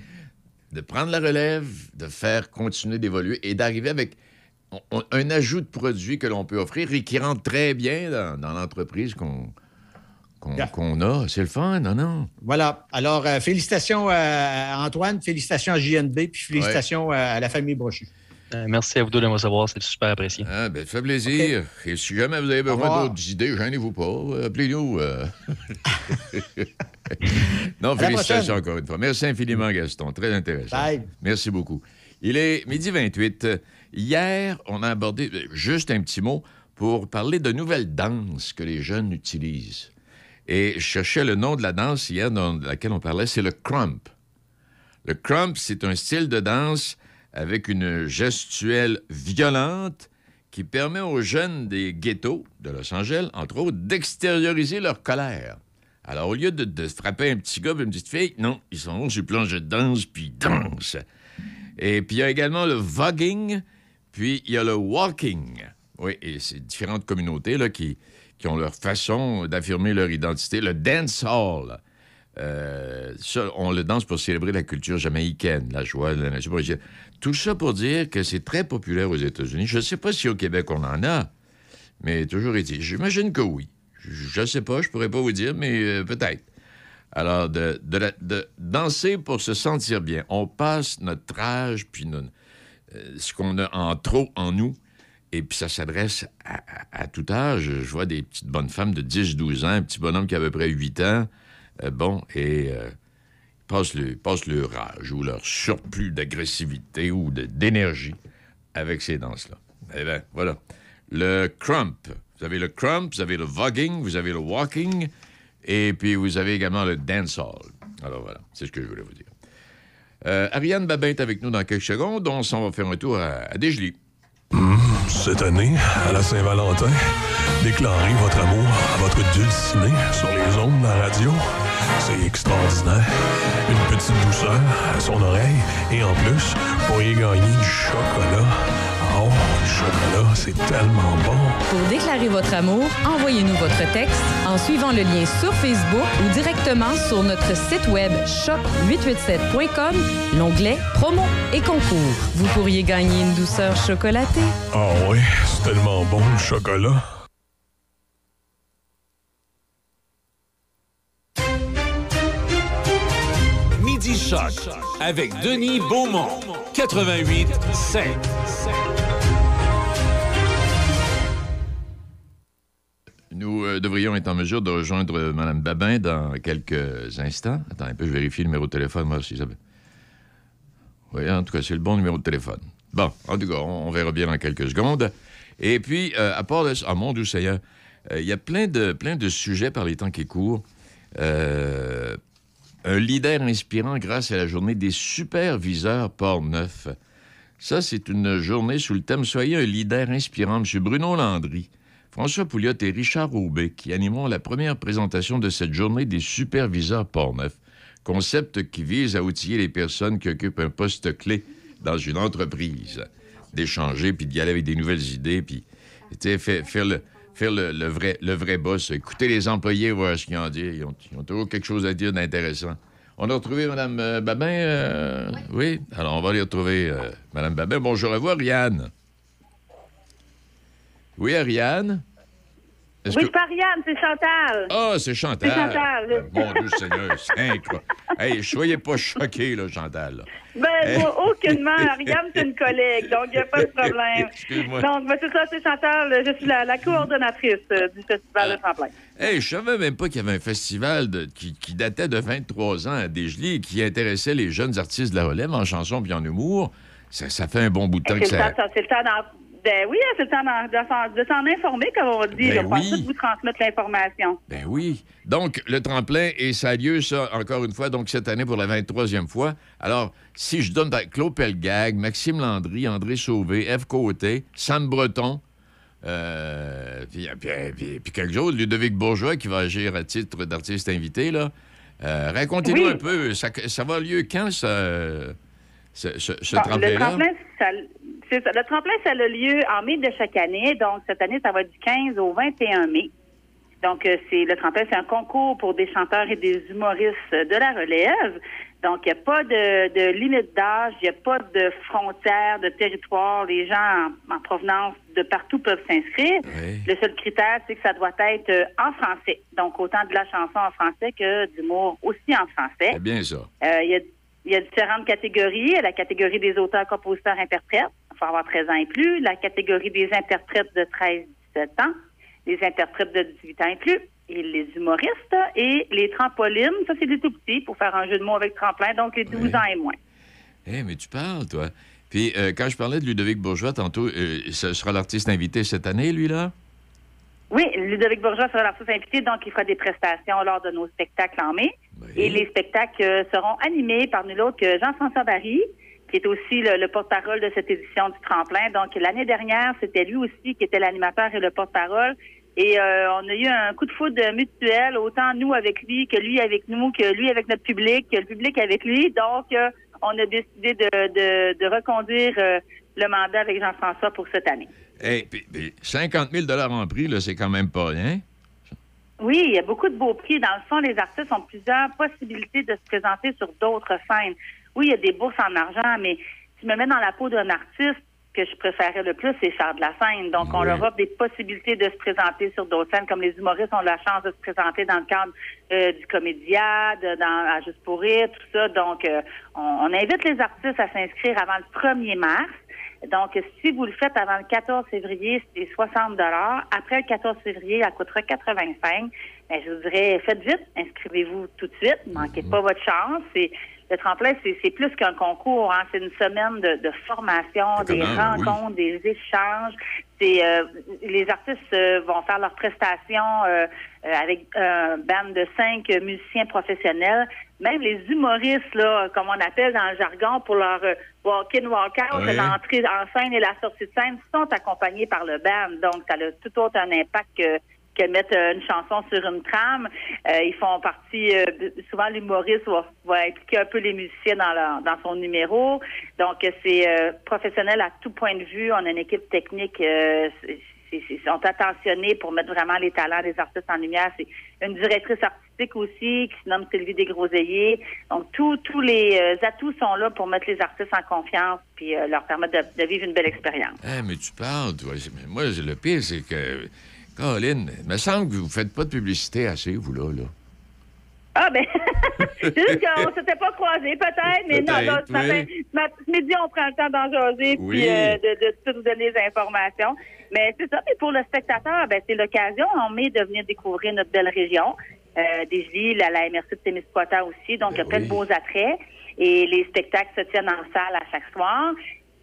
de prendre la relève, de faire continuer d'évoluer et d'arriver avec on- un ajout de produits que l'on peut offrir et qui rentre très bien dans, dans l'entreprise qu'on qu'on Yeah. qu'on a. C'est le fun, non, non? Voilà. Alors, euh, félicitations à Antoine, félicitations à JNB, puis félicitations à, à la famille Brochu. Euh, merci à vous deux de me recevoir, c'est super apprécié. Ah, ben, ça fait plaisir. Et si jamais vous avez besoin d'autres idées, gênez-vous pas. euh, Appelez-nous. euh. *laughs* non, félicitations encore une fois. Merci infiniment, Gaston. Très intéressant. Bye. Merci beaucoup. Il est midi 28. Hier, on a abordé juste un petit mot pour parler de nouvelles danses que les jeunes utilisent. Et je cherchais le nom de la danse hier dans laquelle on parlait, c'est le crump. Le crump, c'est un style de danse avec une gestuelle violente qui permet aux jeunes des ghettos de Los Angeles, entre autres, d'extérioriser leur colère. Alors, au lieu de, frapper un petit gars et une petite fille, non, ils sont sur le plancher de danse, puis ils dansent. Et puis, il y a également le voguing, puis il y a le walking. Oui, et c'est différentes communautés qui ont leur façon d'affirmer leur identité. Le dance hall. Euh, ça, on le danse pour célébrer la culture jamaïcaine, la joie, la nation. Tout ça pour dire que c'est très populaire aux États-Unis. Je ne sais pas si au Québec on en a, mais toujours est-il. J'imagine que oui. Je ne sais pas, je pourrais pas vous dire, mais euh, peut-être. Alors, de, de de danser pour se sentir bien. On passe notre âge, puis euh, ce qu'on a en trop en nous, et puis ça s'adresse à, à- à tout âge. Je vois des petites bonnes femmes de 10-12 ans, un petit bonhomme qui a à peu près 8 ans. Euh, bon, et euh, ils passent, le, leur âge ou leur surplus d'agressivité ou d'énergie avec ces danses-là. Eh bien, voilà. Le crump. Vous avez le crump, vous avez le voguing, vous avez le walking, et puis vous avez également le dancehall. Alors voilà, c'est ce que je voulais vous dire. Euh, Ariane Babin est avec nous dans quelques secondes. On s'en va faire un tour à, à Desjely. Cette année, à la Saint-Valentin, déclarez votre amour à votre dulciné sur les ondes de la radio. C'est extraordinaire. Une petite douceur à son oreille et en plus, vous pourriez gagner du chocolat. Oh, du chocolat, c'est tellement bon. Pour déclarer votre amour, envoyez-nous votre texte en suivant le lien sur Facebook ou directement sur notre site web choc887.com, l'onglet Promo et concours. Vous pourriez gagner une douceur chocolatée. Ah oui, c'est tellement bon le chocolat. Midi Choc avec Denis Beaumont. 88 5. Nous euh, devrions être en mesure de rejoindre euh, Mme Babin dans quelques instants. Attends un peu, je vérifie le numéro de téléphone, moi, si ça... Oui, en tout cas, c'est le bon numéro de téléphone. Bon, en tout cas, on, on verra bien dans quelques secondes. Et puis, euh, à part de ça, ah, mon Dieu Seigneur, il y a plein de, plein de sujets par les temps qui courent. Un leader inspirant grâce à la journée des superviseurs Port-Neuf. Ça, c'est une journée sous le thème Soyez un leader inspirant. M. Bruno Landry, François Pouliot et Richard Aubé qui animeront la première présentation de cette journée des superviseurs Port-Neuf. Concept qui vise à outiller les personnes qui occupent un poste clé dans une entreprise. D'échanger, puis d'y aller avec des nouvelles idées, puis faire le, faire le, le vrai, le vrai boss. Écouter les employés, voir ce qu'ils ont à dire. Ils ont, ils ont toujours quelque chose à dire d'intéressant. On a retrouvé Mme euh, Babin? euh, oui. Alors, on va aller retrouver euh, Mme Babin. Bonjour à vous, Ariane. Oui, Ariane? Oui, que- c'est pas Ariane, c'est Chantal. Ah, c'est Chantal. C'est Chantal. Mon Dieu Seigneur, c'est incroyable. Hey, soyez pas choqués, là, Chantal. là. Ben, moi, aucunement. Ariane, c'est une collègue, donc il n'y a pas de problème. *laughs* Excuse-moi. Donc, ben, c'est ça, c'est Chantal. Je suis la, la coordonnatrice euh, du Festival de Tremplin. Hey, je savais même pas qu'il y avait un festival de- qui, qui datait de 23 ans à Desjely et qui intéressait les jeunes artistes de la relève en chanson puis en humour. Ça, ça fait un bon bout de temps que ça... c'est le temps c'est le temps d'en- de s'en- de s'en informer, comme on dit. Ben là, oui. ensuite vous transmettre l'information. Ben oui. Donc, le tremplin, et ça a lieu, ça, encore une fois, donc cette année pour la 23e fois. Alors, si je donne ben, Claude Pelgag, Maxime Landry, André Sauvé, F. Côté, Sam Breton, euh, puis, puis, puis- puis quelques autres, Ludovic Bourgeois qui va agir à titre d'artiste invité, là. Euh, Racontez-nous Oui. un peu, ça, ça va lieu quand, ça, ce, ce- ce Bon, tremplin-là? le tremplin, ça, c'est ça. Le tremplin, ça a lieu en mai de chaque année. Donc, cette année, ça va du 15 au 21 mai. Donc, euh, c'est le tremplin, c'est un concours pour des chanteurs et des humoristes de la relève. Donc, il n'y a pas de, de limite d'âge, il n'y a pas de frontières, de territoire. Les gens en, en provenance de partout peuvent s'inscrire. Oui. Le seul critère, c'est que ça doit être euh, en français. Donc, autant de la chanson en français que d'humour aussi en français. C'est bien ça. Euh, Il y, a, il y a différentes catégories. La catégorie des auteurs, compositeurs, interprètes. Il faut avoir 13 ans et plus. La catégorie des interprètes de 13-17 ans. Les interprètes de 18 ans et plus. Et les humoristes. Et les trampolines. Ça, c'est des tout petits pour faire un jeu de mots avec tremplin. Donc, les 12 Oui. ans et moins. Eh, mais tu parles, toi. Puis, euh, quand je parlais de Ludovic Bourgeois tantôt, euh, ce sera l'artiste invité cette année, lui, là? Oui, Ludovic Bourgeois sera l'artiste invité, donc il fera des prestations lors de nos spectacles en mai. Et les spectacles euh, seront animés par nul autre que Jean-François Barry, qui est aussi le, le porte-parole de cette édition du tremplin. Donc l'année dernière, c'était lui aussi qui était l'animateur et le porte-parole. Et euh, on a eu un coup de foudre mutuel, autant nous avec lui que lui avec nous, que lui avec notre public, que le public avec lui. Donc, euh, on a décidé de, de, de reconduire euh, le mandat avec Jean-François pour cette année. Hey, puis- puis 50 000 en prix, là, c'est quand même pas rien. Oui, il y a beaucoup de beaux prix. Dans le fond, les artistes ont plusieurs possibilités de se présenter sur d'autres scènes. Oui, il y a des bourses en argent, mais si je me mets dans la peau d'un artiste, que je préférais le plus, c'est faire de la scène. Donc, on leur offre des possibilités de se présenter sur d'autres scènes, comme les humoristes ont la chance de se présenter dans le cadre euh, du Comédia, de- dans à Juste pour rire, tout ça. Donc, euh, on, on invite les artistes à s'inscrire avant le 1er mars. Donc, si vous le faites avant le 14 février, c'est 60 Après le 14 février, elle coûtera 85 Mais je vous dirais, faites vite, inscrivez-vous tout de suite, ne manquez pas votre chance. Le tremplin, c'est plus qu'un concours, hein. c'est une semaine de, de formation, des oui. rencontres, des échanges. Euh, les artistes euh, vont faire leurs prestations euh, euh, avec un band de cinq musiciens professionnels. Même les humoristes, là, comme on appelle dans le jargon, pour leur euh, walk-in, walk-out, l'entrée en scène et la sortie de scène, sont accompagnés par le band. Donc, ça a tout autre un impact que que mettre euh, une chanson sur une trame. Euh, ils font partie, euh, souvent l'humoriste va, va impliquer un peu les musiciens dans, leur- dans son numéro. Donc, euh, c'est euh, professionnel à tout point de vue. On a une équipe technique, c'est- sont attentionnés pour mettre vraiment les talents des artistes en lumière. C'est une directrice artistique aussi qui se nomme Sylvie Desgroseilliers. Donc, tous les euh, atouts sont là pour mettre les artistes en confiance puis euh, leur permettre de, vivre une belle expérience. Eh, mais tu parles, Moi, le pire, c'est que. Caroline, il me semble que vous faites pas de publicité assez, vous, là. là. Ah ben, *laughs* c'est juste qu'on s'était pas croisés peut-être, mais non, là, ce matin, oui. ce ce midi, on prend le temps d'en jaser Oui. puis euh, de, de tout vous donner les informations. Mais c'est ça, et pour le spectateur, ben, c'est l'occasion en mai de venir découvrir notre belle région. Euh, des îles à la MRC de Témiscouata aussi, donc il y a plein de beaux attraits. Et les spectacles se tiennent en salle à chaque soir.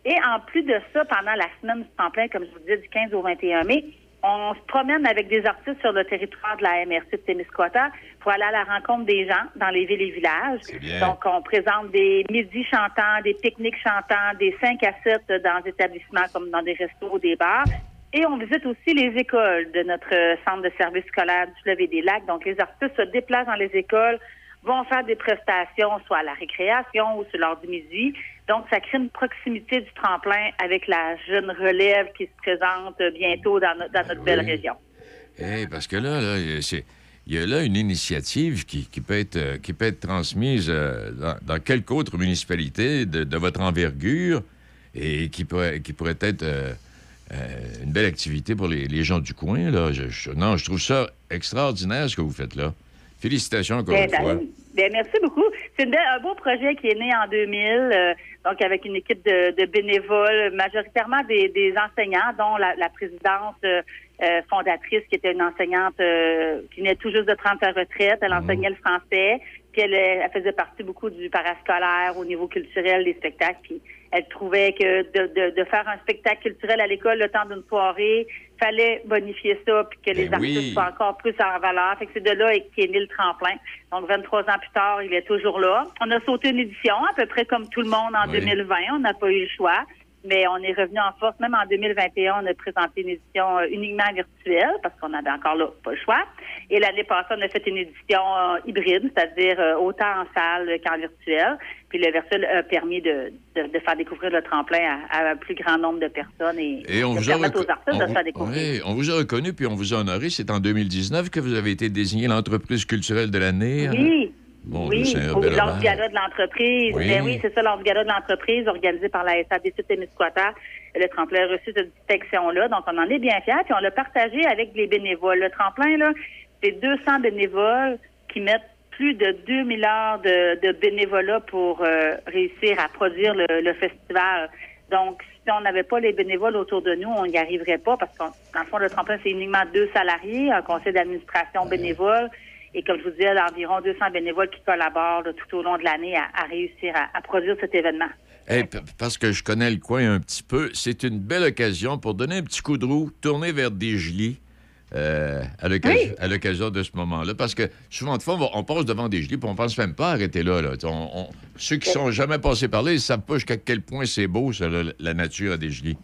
Et en plus de ça, pendant la semaine du temps plein, comme je vous disais, du 15 au 21 mai, on se promène avec des artistes sur le territoire de la MRC de Témiscouata pour aller à la rencontre des gens dans les villes et villages. bien. Donc, on présente des midis chantants, des pique-niques chantants, des 5 à 7 dans des établissements comme dans des restos, des bars. Et on visite aussi les écoles de notre centre de service scolaire du et des Lacs. Donc, les artistes se déplacent dans les écoles, vont faire des prestations, soit à la récréation ou sur l'heure du midi. Donc, ça crée une proximité du tremplin avec la jeune relève qui se présente bientôt dans, no- dans notre belle Oui. région. Eh, parce que là, là, il y a- c'est- il y a là une initiative qui, qui peut, être, euh, qui peut être transmise euh, dans, dans quelque autre municipalité de, de votre envergure et qui pourrait, qui pourrait être euh, euh, une belle activité pour les, les gens du coin. Là. Je- je- non, je trouve ça extraordinaire ce que vous faites là. Félicitations encore Ben, une fois. ben, ben, merci beaucoup. C'est un beau projet qui est né en 2000, euh, donc avec une équipe de, de bénévoles, majoritairement des, des enseignants, dont la, la présidente euh, euh, fondatrice, qui était une enseignante euh, qui venait tout juste de prendre sa retraite. Elle enseignait le français, puis elle, elle faisait partie beaucoup du parascolaire au niveau culturel des spectacles. Puis elle trouvait que de, de, de faire un spectacle culturel à l'école le temps d'une soirée, fallait bonifier ça, puis que les Ben oui. artistes soient encore plus en valeur. Fait que c'est de là qu'est né le tremplin. Donc, 23 ans plus tard, il est toujours là. On a sauté une édition, à peu près comme tout le monde en Oui. 2020. On n'a pas eu le choix. Mais on est revenu en force. Même en 2021, on a présenté une édition euh, uniquement virtuelle parce qu'on avait encore là pas le choix. Et l'année passée, on a fait une édition euh, hybride, c'est-à-dire euh, autant en salle qu'en virtuel. Puis le virtuel a permis de, de, de faire découvrir le tremplin à, à un plus grand nombre de personnes et, Et on de vous, a permettre aux artistes de on- se faire découvrir. oui, on vous a reconnu puis on vous a honoré. C'est en 2019 que vous avez été désigné l'entreprise culturelle de l'année. hein? Oui. Bon, au- lors du gala de l'entreprise. Oui. Ben oui, c'est ça, lors du gala de l'entreprise organisé par la SADC Témiscouata. Le tremplin a reçu cette distinction-là. Donc, on en est bien fiers. Puis, on l'a partagé avec les bénévoles. Le tremplin, là, c'est 200 bénévoles qui mettent plus de 2 milliards de, de bénévolat pour euh, réussir à produire le, le festival. Donc, si on n'avait pas les bénévoles autour de nous, on n'y arriverait pas parce que, dans le fond, le tremplin, c'est uniquement deux salariés, un conseil d'administration bénévole et comme je vous disais, environ 200 bénévoles qui collaborent là, tout au long de l'année à, à réussir à, à produire cet événement. Parce que je connais le coin un petit peu, c'est une belle occasion pour donner un petit coup de roue, tourner vers des gelis. euh, à l'occasion de ce moment-là. Parce que souvent, de fois, on, passe devant des gelis puis on pense même pas arrêter là. là. On- on- ceux qui sont jamais passés par là, ils savent pas jusqu'à quel point c'est beau, ça, la nature à des gelis.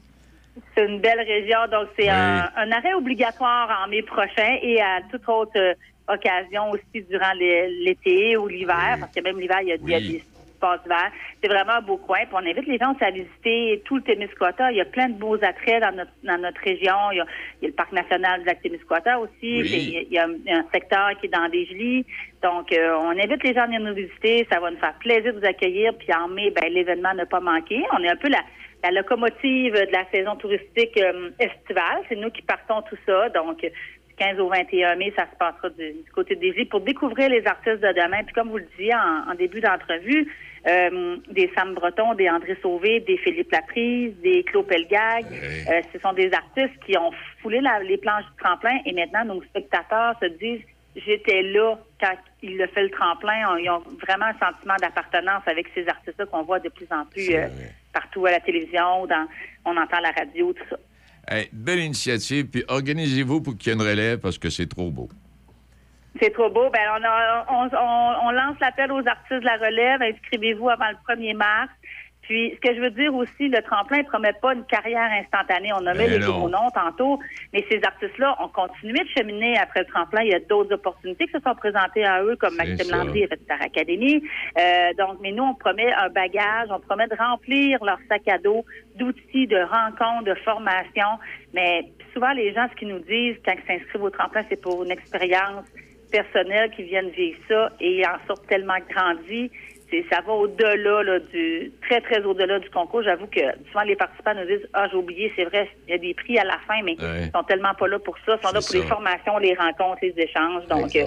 C'est une belle région, donc c'est Oui. un, un arrêt obligatoire en mai prochain et à toute autre euh, occasion aussi durant l'é- l'été ou l'hiver, parce que même l'hiver, il y a, y des espaces verts. C'est vraiment un beau coin. Puis on invite les gens aussi à visiter tout le Témiscouata. Il y a plein de beaux attraits dans notre, dans notre région. Il y, a, il y a le parc national du lac Témiscouata aussi. Oui. Il y a- il y a un, secteur qui est dans des gelis. Donc, euh, on invite les gens à venir nous visiter. Ça va nous faire plaisir de vous accueillir. Puis en mai, ben, l'événement n'a pas manqué. On est un peu la, la locomotive de la saison touristique euh, estivale. C'est nous qui partons tout ça. Donc, 15 au 21 mai, ça se passera du, du côté des îles pour découvrir les artistes de demain. Puis comme vous le disiez en, en début d'entrevue, euh, des Sam Breton, des André Sauvé, des Philippe Laprise, des Claude Pelgag. Euh, ce sont des artistes qui ont foulé la- les planches du tremplin et maintenant nos spectateurs se disent j'étais là quand il a fait le tremplin. On- Ils ont vraiment un sentiment d'appartenance avec ces artistes-là qu'on voit de plus en plus euh, partout à la télévision, dans, on entend la radio, tout ça. Belle initiative, puis organisez-vous pour qu'il y ait une relève parce que c'est trop beau. C'est trop beau. Ben, on, a- on lance l'appel aux artistes de la relève. Inscrivez-vous avant le 1er mars. Puis, ce que je veux dire aussi, le tremplin ne promet pas une carrière instantanée. On nommait Ben les gros noms tantôt, mais ces artistes-là ont continué de cheminer après le tremplin. Il y a d'autres opportunités qui se sont présentées à eux, comme Maxime. Landry avec Star Academy. Euh, donc, mais nous, on promet un bagage, on promet de remplir leur sac à dos d'outils, de rencontres, de formations. Mais souvent, les gens, ce qu'ils nous disent quand ils s'inscrivent au tremplin, c'est pour une expérience personnelle qui viennent vivre ça et en sortent tellement grandis. C'est, ça va au-delà là, du très très au-delà du concours. J'avoue que souvent les participants nous disent ah j'ai oublié, c'est vrai, il y a des prix à la fin, mais Ouais. ils sont tellement pas là pour ça. Ils sont là pour les formations, les rencontres, les échanges. Donc euh,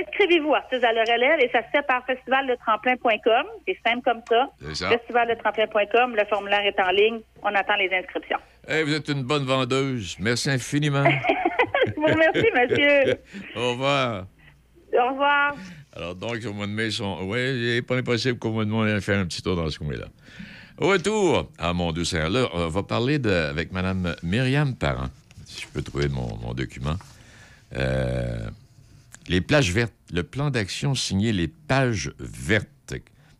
inscrivez-vous artistes à la relève et ça se fait par festivalletremplin.com. C'est simple comme ça. Ça. Festivalletremplin.com. Le formulaire est en ligne. On attend les inscriptions. Hey, vous êtes une bonne vendeuse. Merci infiniment. *laughs* Je vous remercie, monsieur. *laughs* Au revoir. Au revoir. Alors, donc, au mois de mai, oui, il n'est pas impossible qu'au mois de faire un petit tour dans ce coin-là. Retour, à mon deux là, on va parler avec Mme Myriam Parent, si je peux trouver mon, document. Euh, les plages vertes, le plan d'action signé Les Pages Vertes.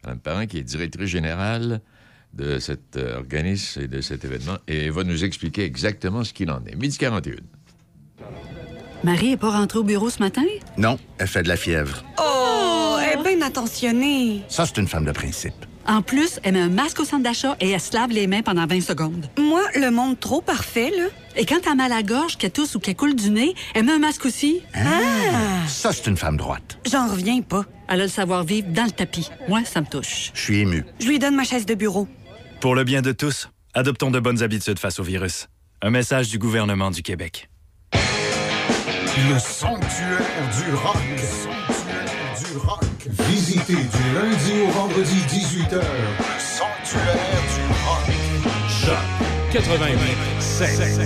Mme Parent, qui est directrice générale de cet euh, organisme et de cet événement, et va nous expliquer exactement ce qu'il en est. Midi 41. Marie est pas rentrée au bureau ce matin? Non, elle fait de la fièvre. Oh, elle est bien attentionnée. Ça, c'est une femme de principe. En plus, elle met un masque au centre d'achat et elle se lave les mains pendant 20 secondes. Moi, le monde trop parfait, là. Et quand elle a mal à la gorge, qu'elle tousse ou qu'elle coule du nez, elle met un masque aussi. Ah! Ça, c'est une femme droite. J'en reviens pas. Elle a le savoir-vivre dans le tapis. Moi, ça me touche. Je suis ému. Je lui donne ma chaise de bureau. Pour le bien de tous, adoptons de bonnes habitudes face au virus. Un message du gouvernement du Québec. Le sanctuaire du rock. Le sanctuaire du rock. Visitez du lundi au vendredi 18h. Le sanctuaire du rock. Choc 88 7.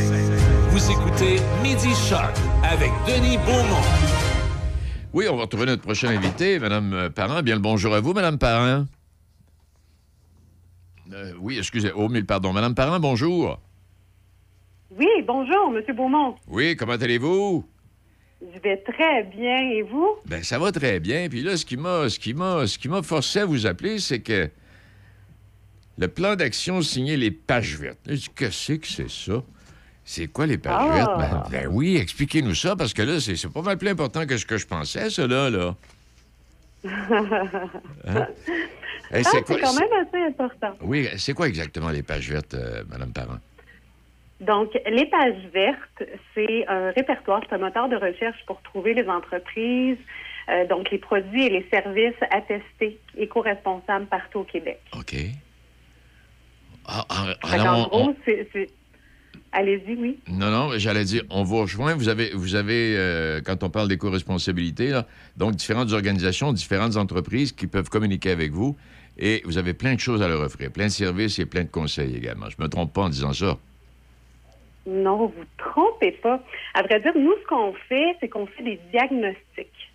Vous écoutez Midi Choc avec Denis Beaumont. Oui, on va retrouver notre prochain invité, Mme Parent. Bien le bonjour à vous, Mme Parent. Euh, oui, excusez. Oh, mille pardon. Mme Parent, bonjour. Oui, bonjour, M. Beaumont. Oui, comment allez-vous? Je vais très bien. Et vous? Ben, ça va très bien. Puis là, ce qui m'a, ce qui m'a, ce qui m'a forcé à vous appeler, c'est que le plan d'action signé les pages vertes. Je dis, qu'est-ce que c'est ça? C'est quoi les pages Ah. vertes? Ben, ben oui, expliquez-nous ça, parce que là, c'est, c'est pas mal plus important que ce que je pensais, ça, là. *laughs* Hein? Hey, Ah, c'est c'est quoi- quand même assez important. Oui, c'est quoi exactement les pages vertes, euh, Mme Parent? Donc, les pages vertes, c'est un répertoire, c'est un moteur de recherche pour trouver les entreprises, euh, donc les produits et les services attestés éco-responsables partout au Québec. OK. Ah, ah, alors, qu'en on- gros, on- c'est... Allez-y, oui. Non, non, j'allais dire, on vous rejoint. Vous avez, vous avez euh, quand on parle d'éco-responsabilité, là, donc différentes organisations, différentes entreprises qui peuvent communiquer avec vous et vous avez plein de choses à leur offrir, plein de services et plein de conseils également. Je me trompe pas en disant ça. Non, vous vous trompez pas. À vrai dire, nous, ce qu'on fait, c'est qu'on fait des diagnostics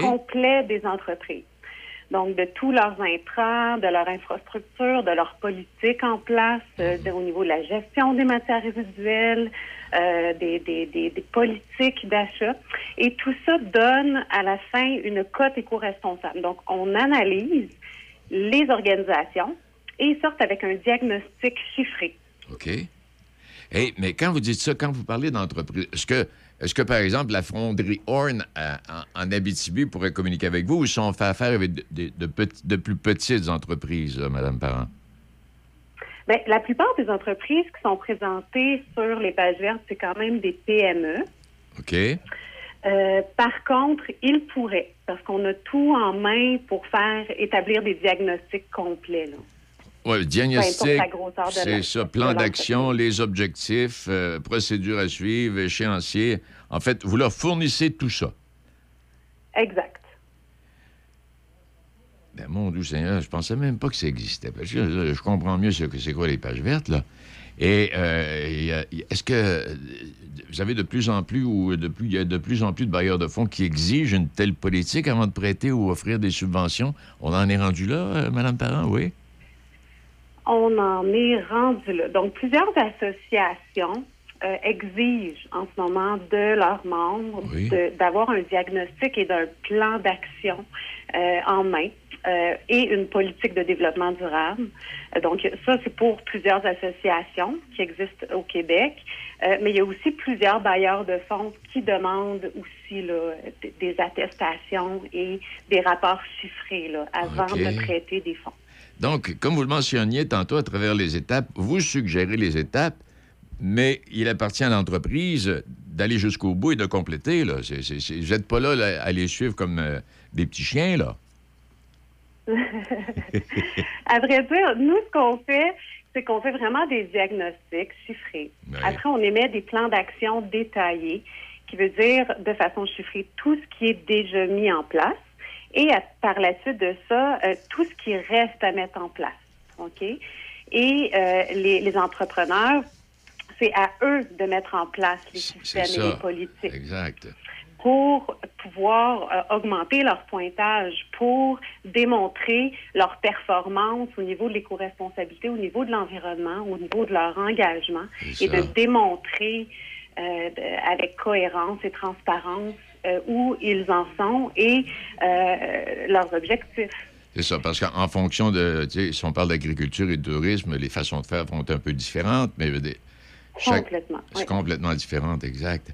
complets des entreprises. donc de tous leurs intrants, de leur infrastructure, de leur politique en place, euh, de- au niveau de la gestion des matières résiduelles, euh, des, des, des, des politiques d'achat. Et tout ça donne à la fin une cote éco-responsable. Donc, on analyse les organisations et ils sortent avec un diagnostic chiffré. OK. Hey, mais quand vous dites ça, quand vous parlez d'entreprise, est-ce que, est-ce que, par exemple, la fonderie Horn à- en, en Abitibi pourrait communiquer avec vous ou si on fait affaire avec de, de- de petits- de plus petites entreprises, là, Mme Parent? Bien, la plupart des entreprises qui sont présentées sur les pages vertes, c'est quand même des PME. OK? Euh, par contre, ils pourraient, parce qu'on a tout en main pour faire établir des diagnostics complets. là. Oui, diagnostic, c'est ça, plan d'action, les objectifs, euh, procédures à suivre, échéancier. En fait, vous leur fournissez tout ça. Exact. Ben, mon doux Seigneur, je pensais même pas que ça existait. Parce que là, je comprends mieux ce que c'est quoi les pages vertes, là. Et euh, est-ce que euh, vous avez de plus en plus ou de plus, il y a de plus en plus de bailleurs de fonds qui exigent une telle politique avant de prêter ou offrir des subventions? On en est rendu là, euh, Madame Parent, oui? On en est rendu là. Donc, plusieurs associations euh, exigent en ce moment de leurs membres d'avoir un diagnostic et d'un plan d'action euh, en main euh, et une politique de développement durable. Donc, ça, c'est pour plusieurs associations qui existent au Québec. Euh, mais il y a aussi plusieurs bailleurs de fonds qui demandent aussi là, des attestations et des rapports chiffrés là, avant de prêter des fonds. Donc, comme vous le mentionniez tantôt à travers les étapes, vous suggérez les étapes, mais il appartient à l'entreprise d'aller jusqu'au bout et de compléter. Là. Vous n'êtes pas là, là, à les suivre comme euh, des petits chiens, là. à vrai dire, nous, ce qu'on fait, c'est qu'on fait vraiment des diagnostics chiffrés. Ouais. Après, on émet des plans d'action détaillés, qui veut dire, de façon chiffrée, tout ce qui est déjà mis en place. Et à- par la suite de ça, euh, tout ce qui reste à mettre en place. OK? Et euh, les, les entrepreneurs, c'est à eux de mettre en place les systèmes et les politiques Exact. pour pouvoir euh, augmenter leur pointage, pour démontrer leur performance au niveau de l'éco-responsabilité, au niveau de l'environnement, au niveau de leur engagement, et de démontrer euh, de- avec cohérence et transparence euh, où ils en sont et euh, leurs objectifs. C'est ça, parce qu'en fonction de, tu sais, si on parle d'agriculture et de tourisme, les façons de faire vont être un peu différentes, mais dire, chaque- Complètement. c'est oui. complètement différent, exact.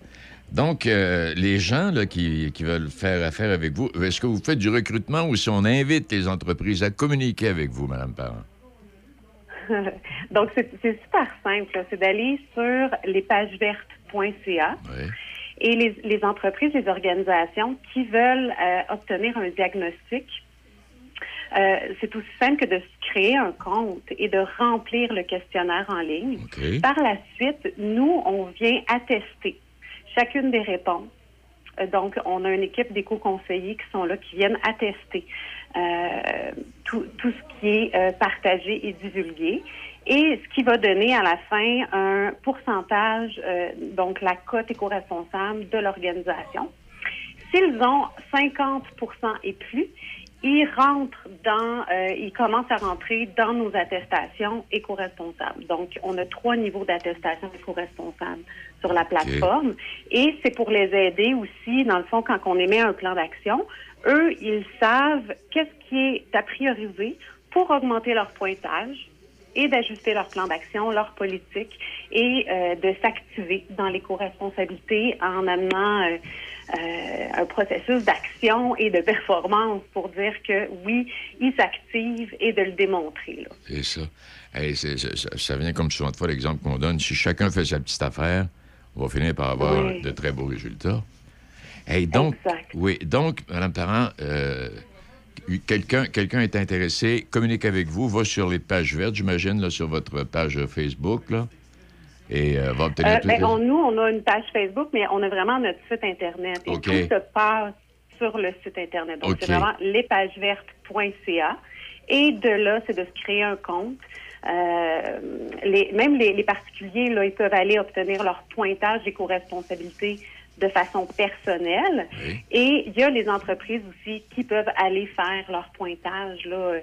Donc, euh, les gens là, qui, qui veulent faire affaire avec vous, est-ce que vous faites du recrutement ou si on invite les entreprises à communiquer avec vous, Madame Parent? *laughs* Donc, c'est super simple. C'est d'aller sur lespagesvertes.ca et les, les entreprises, les organisations qui veulent euh, obtenir un diagnostic, euh, c'est aussi simple que de se créer un compte et de remplir le questionnaire en ligne. Par la suite, nous, on vient attester chacune des réponses. Euh, Donc, on a une équipe d'éco-conseillers qui sont là, qui viennent attester euh, tout, tout ce qui est euh, partagé et divulgué. Et ce qui va donner à la fin un pourcentage, euh, donc la cote éco-responsable de l'organisation. S'ils ont 50% et plus, ils rentrent dans, euh, ils commencent à rentrer dans nos attestations éco-responsables. Donc, on a trois niveaux d'attestation éco-responsable sur la plateforme. Et c'est pour les aider aussi, dans le fond, quand on émet un plan d'action, eux, ils savent qu'est-ce qui est à prioriser pour augmenter leur pointage et d'ajuster leur plan d'action, leur politique et euh, de s'activer dans l'éco-responsabilité en amenant euh, euh, un processus d'action et de performance pour dire que oui, ils s'activent et de le démontrer. C'est ça. Hey, ça. Ça vient comme souvent de fois l'exemple qu'on donne. Si chacun fait sa petite affaire, on va finir par avoir Oui. de très beaux résultats. Hey, donc, oui, donc, Mme Parent, quelqu'un quelqu'un est intéressé, communique avec vous, va sur les pages vertes, j'imagine, là, sur votre page Facebook, là, et euh, va obtenir Euh, toutes ben, les- on- nous, on a une page Facebook, mais on a vraiment notre site Internet. Et tout se passe sur le site Internet. Donc, c'est vraiment lespagesvertes.ca. Et de là, c'est de se créer un compte. Euh, les, même les, les particuliers, là, ils peuvent aller obtenir leur pointage d'éco-responsabilité de façon personnelle. Et il y a les entreprises aussi qui peuvent aller faire leur pointage. Là.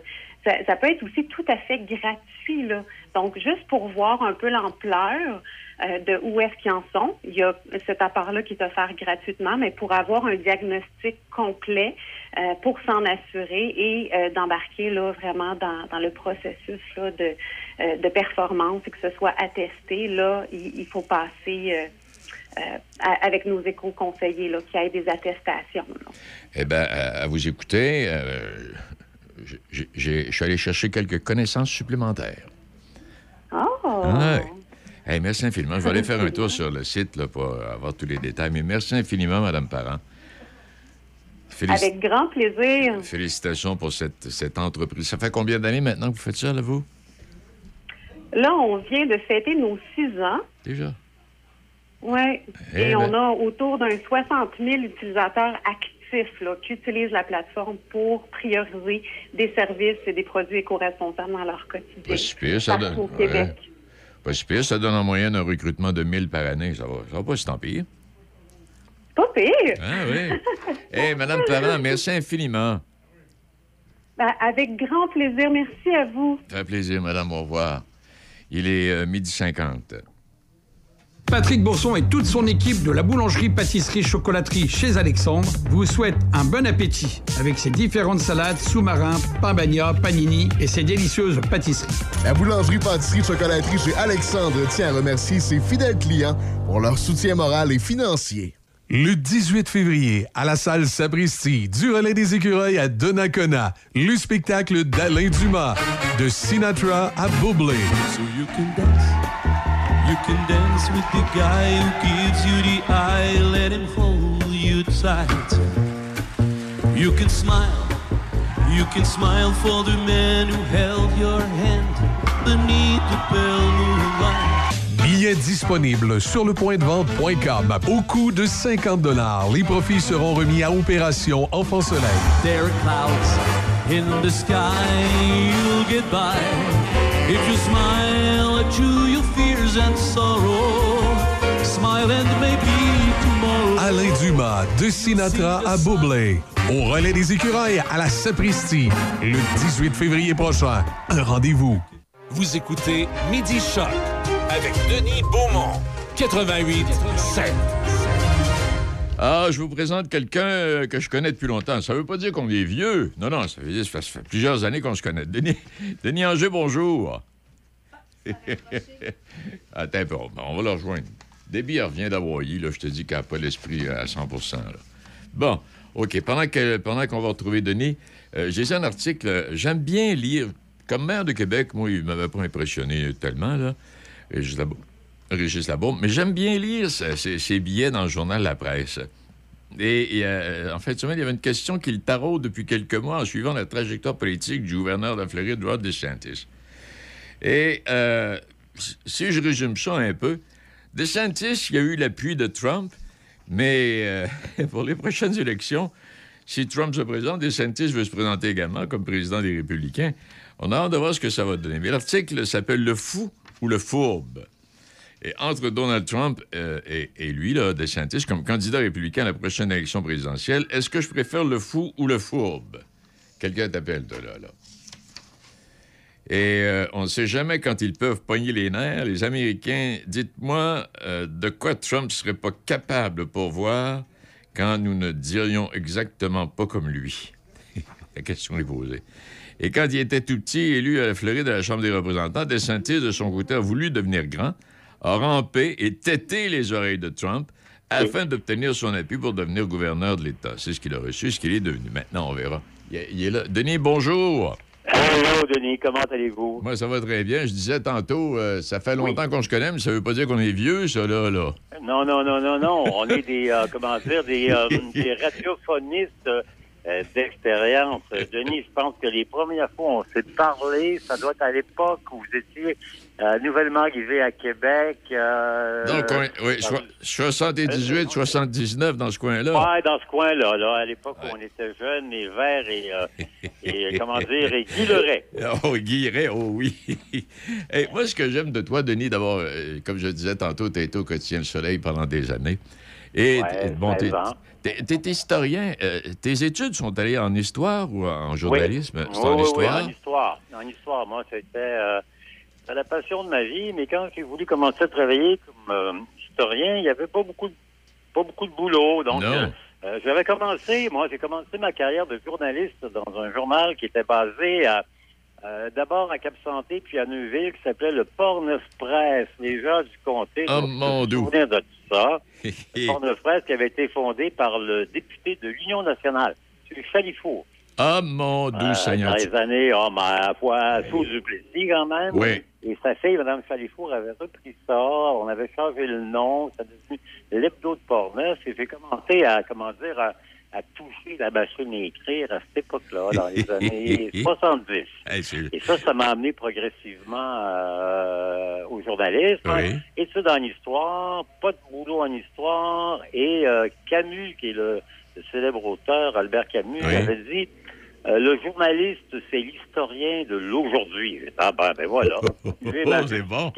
Ça, ça peut être aussi tout à fait gratuit. Là. Donc, juste pour voir un peu l'ampleur euh, de où est-ce qu'ils en sont, il y a cet apport-là qui est offert gratuitement, mais pour avoir un diagnostic complet, euh, pour s'en assurer et euh, d'embarquer là vraiment dans, dans le processus là, de, de performance et que ce soit attesté, là, il, il faut passer avec nos éco-conseillers, y ait des attestations. là. Eh bien, à, à vous écouter, euh, je suis allé chercher quelques connaissances supplémentaires. Oh! Hey, merci infiniment. Je vais aller faire un tour sur le site là, pour avoir tous les détails. Mais merci infiniment, Madame Parent. Félici- Avec grand plaisir. Félicitations pour cette, cette entreprise. Ça fait combien d'années maintenant que vous faites ça, là, vous? Là, on vient de fêter nos six ans. Déjà? Oui. Eh Et ben. on a autour d'un 60 000 utilisateurs actifs là, qui utilisent la plateforme pour prioriser des services et des produits éco-responsables dans leur quotidien. Pas si pire, ça donne. au Québec. ouais. Pas si pire, ça donne en moyenne un recrutement de 1000 par année. Ça va, ça va pas si tant pire. Pas pire. Ah oui. Hé, *laughs* Madame Parent, merci infiniment. Ben, avec grand plaisir. Merci à vous. Ça fait plaisir, Madame. Au revoir. Il est euh, midi 50. Patrick Bourson et toute son équipe de la boulangerie, pâtisserie, chocolaterie chez Alexandre vous souhaitent un bon appétit avec ses différentes salades, sous-marins, pain bagna, panini et ses délicieuses pâtisseries. La boulangerie, pâtisserie, chocolaterie chez Alexandre tient à remercier ses fidèles clients pour leur soutien moral et financier. Le 18 février, à la salle Sabristi, du relais des écureuils à Donnacona, le spectacle d'Alain Dumas, de Sinatra à Bublé. So you can dance, you can dance with the guy who gives you the eye, let him hold you tight. You can smile, you can smile for the man who held your hand beneath the pale moonlight. Billets disponibles sur lepointdevente.com au coût de 50 Les profits seront remis à Opération Enfant Soleil. There are clouds in the sky, you'll get by. If you smile you, your fears and sorrow? Smile and maybe tomorrow. Alain Dumas, de Sinatra à Bublé. Au relais des écureuils à la Sapristi, le 18 février prochain. Un rendez-vous. Vous écoutez Midi Choc avec Denis Beaumont, 88 7. Ah, je vous présente quelqu'un euh, que je connais depuis longtemps. Ça veut pas dire qu'on est vieux. Non, non, ça veut dire que ça fait plusieurs années qu'on se connaît. Denis, *laughs* Denis Anger, bonjour. *laughs* Attends un on va le rejoindre. Déby elle revient là, je te dis qu'elle n'a pas l'esprit à 100 là. Bon, OK, pendant que- pendant qu'on va retrouver Denis, euh, j'ai un article, euh, j'aime bien lire, comme maire de Québec, moi, il m'avait pas impressionné tellement, là, Régis Labo- mais j'aime bien lire ce- ces, billets dans le journal La Presse. Et, euh, en fait, il y avait une question qui le depuis quelques mois en suivant la trajectoire politique du gouverneur de la Floride, Rod DeSantis. Et euh, si je résume ça un peu, DeSantis, il y a eu l'appui de Trump, mais euh, *laughs* pour les prochaines élections, si Trump se présente, DeSantis veut se présenter également comme président des Républicains. On a hâte de voir ce que ça va donner. Mais l'article s'appelle Le fou ou le fourbe. Et entre Donald Trump euh, et, lui, là, DeSantis, comme candidat républicain à la prochaine élection présidentielle, est-ce que je préfère le fou ou le fourbe? Quelqu'un t'appelle, toi, là, là. Et euh, on ne sait jamais quand ils peuvent pogner les nerfs. Les Américains, dites-moi euh, de quoi Trump serait pas capable pour voir quand nous ne dirions exactement pas comme lui? *laughs* la question est posée. Et quand il était tout petit, élu à la Floride à la Chambre des représentants, DeSantis, de son côté, a voulu devenir grand, a rampé et têté les oreilles de Trump afin d'obtenir son appui pour devenir gouverneur de l'État. C'est ce qu'il a reçu, ce qu'il est devenu. Maintenant, on verra. Il est là. Denis, bonjour. Hello, Denis, comment allez-vous? Moi, ça va très bien. Je disais tantôt, euh, ça fait longtemps qu'on se connaît, mais ça veut pas dire qu'on est vieux, ça, là, là. Non, non, non, non, non. On est des, euh, comment dire, des, euh, *laughs* des radiophonistes euh, d'expérience. Denis, je pense que les premières fois où on s'est parlé, ça doit être à l'époque où vous étiez euh, nouvellement arrivé à Québec. euh, Donc, oui, oui, dans- soi- 78, 79 dans ce coin-là. Ouais, dans ce coin-là, là, à l'époque où on était jeunes, et verts et, euh, et, comment *laughs* dire, et guillerais. Oh, Guilleret, oh oui. *laughs* Hey, moi, ce que j'aime de toi, Denis, d'abord, euh, comme je disais tantôt, tu été au quotidien Le Soleil pendant des années. Et Ouais, bon, t'es 16 ans. t'es- t'es historien. Euh, tes études sont allées en histoire ou en journalisme? Oui, en oui, histoire? Oui, en histoire. En histoire, moi, c'était euh, c'était la passion de ma vie, mais quand j'ai voulu commencer à travailler comme euh, historien, il n'y avait pas beaucoup, de, pas beaucoup de boulot. Donc, euh, euh, j'avais commencé, moi, j'ai commencé ma carrière de journaliste dans un journal qui était basé à euh, d'abord à Cap-Santé, puis à Neuville, qui s'appelait le Port-Neuf-Presse. Les gens du comté Oh, mon se doux. souvenir de tout ça. *laughs* Le Port-Neuf-Presse qui avait été fondé par le député de l'Union nationale, M. Chalifour. Ah, mon doux Euh, Seigneur. Dans les années, oh, ma foi, sous Duplessis quand même. Oui. Et sa fille, Mme Chalifour, avait repris ça. On avait changé le nom. Ça a devenu l'hebdo de Portneuf. Et j'ai commencé à, comment dire, à, à toucher la machine à écrire à cette époque-là, dans les *laughs* années 70. Hey, c'est- Et ça, ça m'a amené progressivement euh, au journalisme. Oui. Études en histoire, pas de boulot en histoire. Et euh, Camus, qui est le, le célèbre auteur, Albert Camus, Oui. avait dit euh, le journaliste, c'est l'historien de l'aujourd'hui. Ah ben, ben voilà. *laughs* J'ai ma Oh, c'est bon.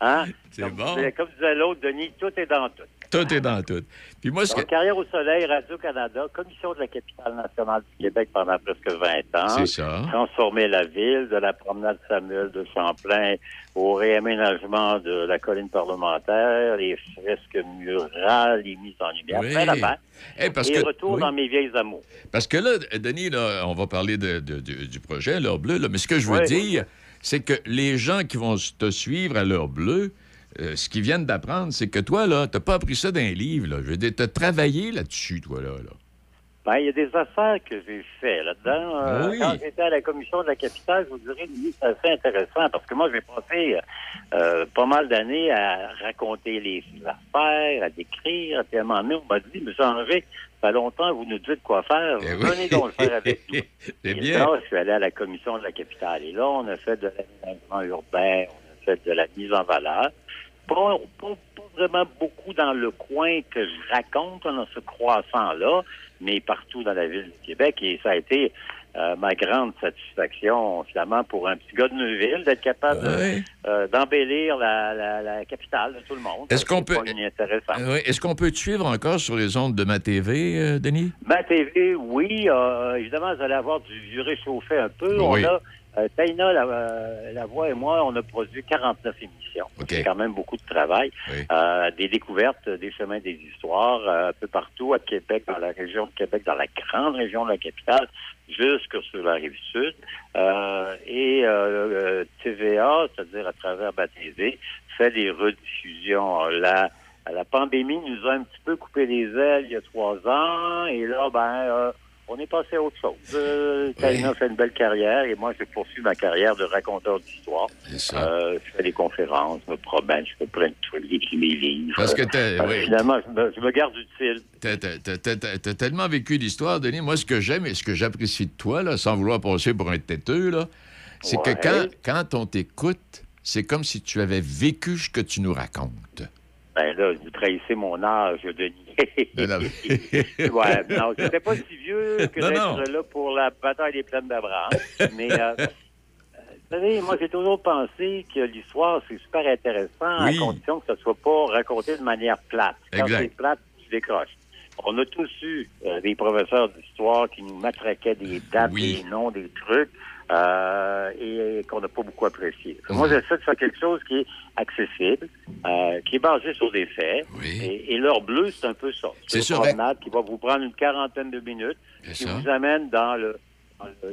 Hein? *laughs* C'est bon. comme disait l'autre, Denis, tout est dans tout. Tout est dans tout. Puis moi, ce que... Donc, carrière au soleil, Radio-Canada, commission de la capitale nationale du Québec pendant presque 20 ans. C'est ça. Transformer la ville de la promenade Samuel de Champlain au réaménagement de la colline parlementaire, les fresques murales, les mises en lumière. Oui. La Eh, parce Et que- retour oui. dans mes vieilles amours. Parce que là, Denis, là, on va parler de- de- du- du projet L'heure bleue, là, mais ce que je veux Oui. dire, c'est que les gens qui vont te suivre à l'heure bleue, euh, ce qu'ils viennent d'apprendre, c'est que toi, là, t'as pas appris ça d'un livre, là. Je veux dire, t'as travaillé là-dessus, toi, là. là. Ben, il y a des affaires que j'ai fait là-dedans. Euh, Oui. Quand j'étais à la commission de la capitale, je vous dirais, c'est assez intéressant parce que moi, j'ai passé euh, pas mal d'années à raconter les affaires, à décrire. Puis à un moment donné, on m'a dit, M. Angers, ça fait longtemps, vous nous dites quoi faire. Venez donc le faire avec *laughs* nous. Et bien. là, je suis allé à la commission de la capitale. Et là, on a fait de l'aménagement urbain, on a fait de la mise en valeur. Pas, pas- pas vraiment beaucoup dans le coin que je raconte, dans ce croissant-là, mais partout dans la ville du Québec. Et ça a été euh, ma grande satisfaction, finalement, pour un petit gars de Neuville, d'être capable de- euh, d'embellir la, la- la capitale de tout le monde. Est-ce qu'on peut-. Euh, oui. Est-ce qu'on peut te suivre encore sur les ondes de ma TV, euh, Denis? Ma TV, oui. évidemment, vous allez avoir du, du réchauffé un peu. Oui. On a, euh, Taïna, la, euh, la voix et moi, on a produit 49 émissions. C'est quand même beaucoup de travail. Euh, des découvertes, des chemins, des histoires, euh, un peu partout à Québec, dans la région de Québec, dans la grande région de la capitale, jusque sur la rive sud. Euh, et euh, euh, TVA, c'est-à-dire à travers ma TV, fait des rediffusions. La, la pandémie nous a un petit peu coupé les ailes il y a trois ans, et là, ben, euh, on est passé à autre chose. Euh, fait une belle carrière, et moi, je poursuis ma carrière de raconteur d'histoire. Euh, je fais des conférences, je me promène, je fais plein de trucs, j'écris mes livres. Parce que Euh, oui. Finalement, je me, je me garde utile. T'as, tellement vécu l'histoire, Denis. Moi, ce que j'aime et ce que j'apprécie de toi, là, sans vouloir passer pour un têteux, c'est Ouais. que quand, quand on t'écoute, c'est comme si tu avais vécu ce que tu nous racontes. Ben là, vous trahissez mon âge, Denis. *laughs* Mais- *laughs* ouais, non, j'étais pas si vieux que d'être là pour la bataille des plaines d'Abraham. Mais, euh, *laughs* vous savez, moi, j'ai toujours pensé que l'histoire, c'est super intéressant Oui. à condition que ça soit pas raconté de manière plate. Quand c'est plate, tu décroches. On a tous eu euh, des professeurs d'histoire qui nous matraquaient des dates, des noms, des trucs, euh, et qu'on n'a pas beaucoup apprécié. Moi, j'essaie de faire quelque chose qui est accessible, euh, qui est basé sur des faits. Et, et l'heure bleue, c'est un peu ça. C'est une promenade qui va vous prendre une quarantaine de minutes, qui ça. vous amène dans le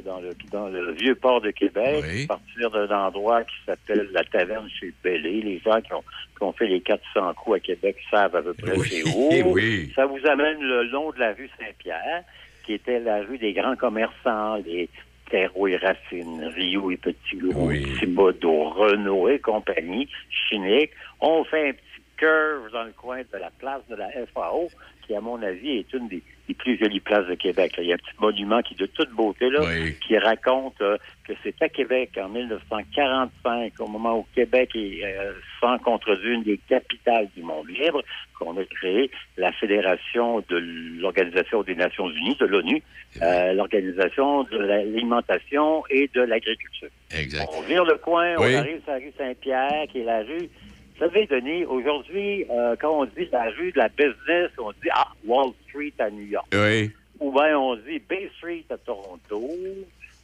dans le, dans vieux port de Québec, à partir d'un endroit qui s'appelle la taverne chez Bellé. Les gens qui ont, qui ont fait les 400 coups à Québec savent à peu près c'est où. *laughs* oui. Ça vous amène le long de la rue Saint-Pierre, qui était la rue des grands commerçants, les Terreau et Racine, Rio et Petit Gros, Thibodeau, Renault et compagnie, Chinique. On fait un petit Curve dans le coin de la place de la FAO, qui, à mon avis, est une des, des plus jolies places de Québec. là. Il y a un petit monument qui est de toute beauté, là, qui raconte euh, que c'est à Québec, en 1945, au moment où Québec est euh, sans contredit une des capitales du monde libre, qu'on a créé la Fédération de l'Organisation des Nations Unies, de l'ONU, euh, l'Organisation de l'alimentation et de l'agriculture. On vire le coin, Oui. on arrive sur la rue Saint-Pierre, qui est la rue. Vous savez, Denis, aujourd'hui, euh, quand on dit la rue de la business, on dit ah, Wall Street à New York. Oui. Ou bien on dit Bay Street à Toronto.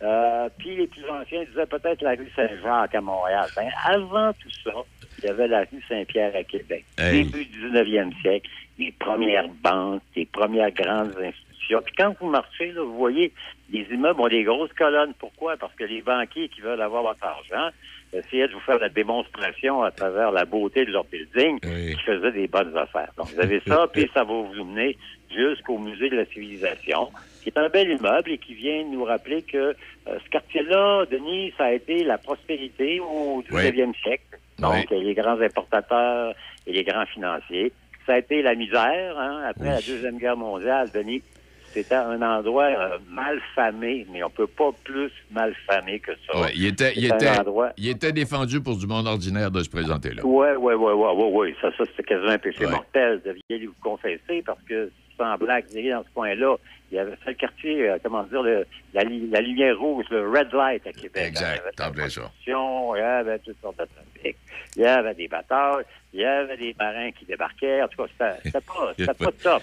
Euh, puis les plus anciens disaient peut-être la rue Saint-Jacques à Montréal. Ben, avant tout ça, il y avait la rue Saint-Pierre à Québec. Hey. Début du 19e siècle, les premières banques, les premières grandes institutions. Puis quand vous marchez, là, vous voyez, les immeubles ont des grosses colonnes. Pourquoi? Parce que les banquiers qui veulent avoir votre argent essayaient de vous faire la démonstration à travers la beauté de leur building qui faisaient des bonnes affaires. Donc, vous avez ça, puis ça va vous mener jusqu'au musée de la civilisation, qui est un bel immeuble et qui vient nous rappeler que euh, ce quartier-là, Denis, ça a été la prospérité au 19e siècle. Donc, les grands importateurs et les grands financiers. Ça a été la misère, hein, après la Deuxième Guerre mondiale, Denis. C'était un endroit euh, mal famé, mais on peut pas plus mal famé que ça. Ouais, il, était, il, était, endroit- il était défendu pour du monde ordinaire de se présenter là. Oui, oui, oui, oui, oui, oui. Ça, ça c'était quasiment un péché mortel, deviez vous confesser, parce que sans blague, dans ce coin-là, il y avait le quartier, euh, comment dire, le- la, lumière rouge, le red light à Québec. Exact, t'en plein ça. Il y avait toutes sortes de trafic, il y avait des batailles, il y avait des marins qui débarquaient. En tout cas, c'était *laughs* pas, pas top.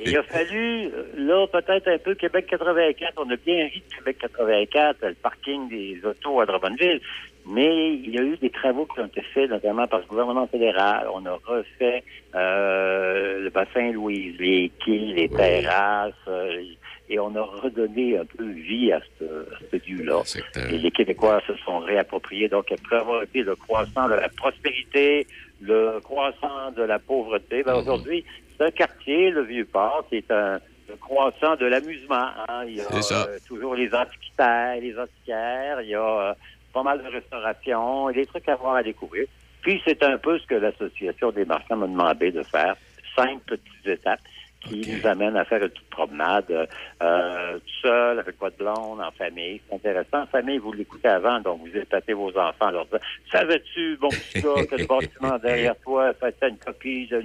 Et il a fallu, là, peut-être un peu Québec 84. On a bien ri de Québec 84, le parking des autos à Drummondville. Mais il y a eu des travaux qui ont été faits, notamment par le gouvernement fédéral. On a refait euh, le bassin Louise, les quais, les terrasses, euh, et on a redonné un peu vie à ce, à ce lieu-là. Et les Québécois se sont réappropriés. Donc, après avoir été le croissant de la prospérité, le croissant de la pauvreté, ben, aujourd'hui, c'est un quartier, le Vieux-Port, qui est un le croissant de l'amusement. hein. Il y a C'est ça. euh, toujours les antiquitaires, les antiquaires, il y a euh, pas mal de restauration, et des trucs à voir à découvrir. Puis, c'est un peu ce que l'Association des marchands m'a demandé de faire. Cinq petites étapes qui nous amènent à faire une petite promenade euh, euh, tout seul, avec votre blonde, en famille. C'est intéressant. En famille, vous l'écoutez avant, donc vous épatez vos enfants en leur disant Savais-tu, bon petit gars, que le bâtiment *laughs* derrière toi, ça fait une copie de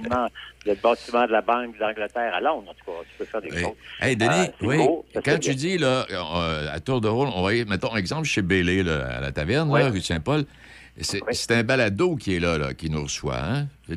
le bâtiment de la Banque d'Angleterre à Londres, en tout cas. Tu peux faire des choses. Hey, Denis, Euh, c'est oui, beau, quand tu bien. dis, là, euh, à tour de rôle, on va y, mettons, exemple, chez Bélé, là, à la taverne, là, rue Saint-Paul, c'est un balado qui est là, là, qui nous reçoit, hein? Oui,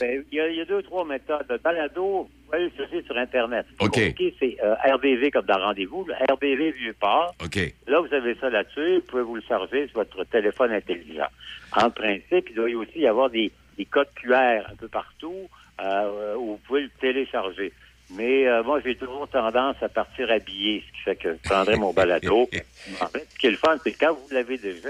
ben, il y, a- il y a deux, trois méthodes. Le balado, vous pouvez le chercher sur Internet. C'est OK. C'est euh, RBV comme dans Rendez-vous, RBV Vieux-Port. OK. Là, vous avez ça là-dessus. Vous pouvez vous le charger sur votre téléphone intelligent. En principe, il doit y aussi y avoir des, des codes QR un peu partout euh, où vous pouvez le télécharger. Mais euh, moi, j'ai toujours tendance à partir habillé, ce qui fait que je prendrai mon balado. *laughs* En fait, ce qui est le fun, c'est que quand vous l'avez déjà,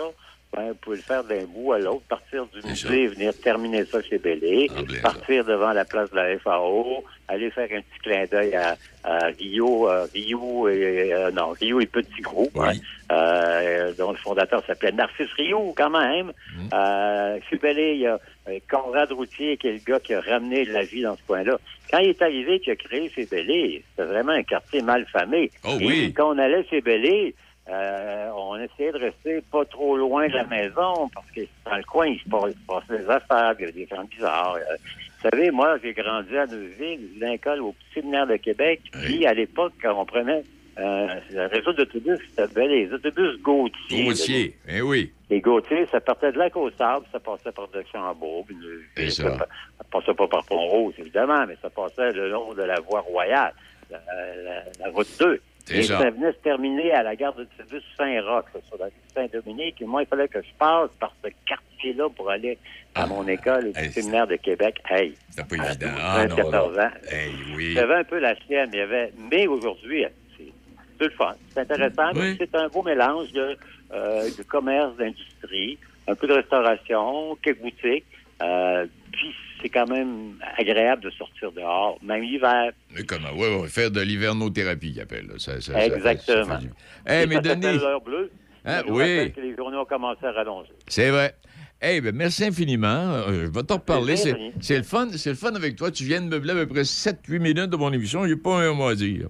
ben, vous pouvez le faire d'un bout à l'autre, partir du musée, venir terminer ça chez Bellé, partir devant la place de la FAO, aller faire un petit clin d'œil à, à Rio, euh, Rio et euh, non, Rio et Petit Gros, hein, euh, dont le fondateur s'appelait Narcisse Rio, quand même. Euh, chez Bellé, il y a euh, Conrad Routier, qui est le gars qui a ramené de la vie dans ce coin-là. Quand il est arrivé, qui a créé chez Bellé, c'était vraiment un quartier mal famé. Oh Et oui. quand on allait chez Bellé, euh, on essayait de rester pas trop loin de la maison parce que dans le coin, il se passe, il se passe des affaires, il y a des gens bizarres. Euh, vous savez, moi, j'ai grandi à Neuville, l'école au petit séminaire de Québec. Puis, à l'époque, quand on prenait euh, le réseau d'autobus, s'appelait les autobus Gautier. Gautier, eh oui. Les Gautier, ça partait de lac au sable, ça passait par de Chambourg. puis le- C'est ça. ça. ça passait pas par Pont-Rose, évidemment, mais ça passait le long de la voie royale, la, la- la route 2. Et ça. venait se terminer à la gare d'autobus Saint-Roch, là, sur la rue Saint-Dominique. Et moi, il fallait que je passe par ce quartier-là pour aller à mon école au séminaire de Québec. Hey! C'est pas évident. 12, Ah, non, 14 non. ans. Hey, oui. J'avais un peu la chienne. Il y avait... Mais aujourd'hui, c'est le fun. C'est intéressant. mais C'est un beau mélange de, euh, de commerce, d'industrie, un peu de restauration, quelques boutiques. Euh, puis c'est quand même agréable de sortir dehors, même l'hiver. Mais comment? Oui, oui, faire de l'hivernothérapie, qu'ils appellent. Ça, ça- Exactement. ça Eh, Et mais Denis, l'heure bleue. Hein, Je vous oui. que les journaux ont commencé à rallonger. c'est vrai. Eh ben merci infiniment. Euh, je vais t'en reparler. C'est le fun, c'est le fun avec toi. Tu viens de meubler à peu près 7-8 minutes de mon émission. J'ai pas un mot à dire.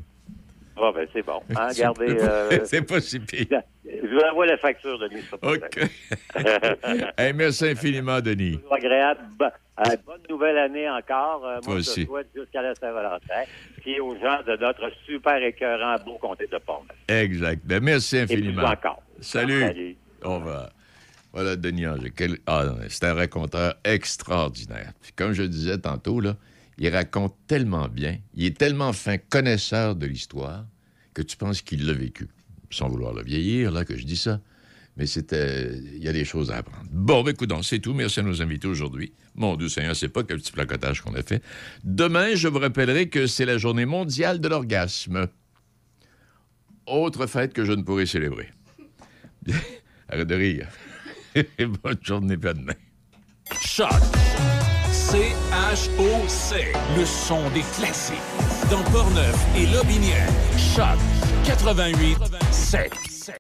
Ah, ben, c'est bon. *laughs* Hein, regardez, euh, *laughs* c'est pas si pire. je vous envoie la facture, Denis. problème. *laughs* Hey, merci infiniment, Denis. Agréable. Euh, bonne nouvelle année encore. Euh, moi, je aussi. te souhaite jusqu'à la Saint-Valentin. Puis aux gens de notre super écœurant beau comté de Pont. Exact. Ben, merci infiniment. plus encore. Salut. Salut. On va. Voilà, Denis Anger. Quel- Ah, c'est un raconteur extraordinaire. Puis comme je disais tantôt, là, il raconte tellement bien, il est tellement fin connaisseur de l'histoire que tu penses qu'il l'a vécu. Sans vouloir le vieillir, là, que je dis ça. Mais c'était. Il y a des choses à apprendre. Bon, ben, écoute, c'est tout. Merci à nos invités aujourd'hui. Mon Dieu Seigneur, c'est pas quel petit placotage qu'on a fait. Demain, je vous rappellerai que c'est la journée mondiale de l'orgasme. Autre fête que je ne pourrai célébrer. *laughs* Arrête de rire. *laughs* Bonne journée, à demain. Choc. C-H-O-C. Le son des classiques. Dans Portneuf et Lobinière. Choc 88 7.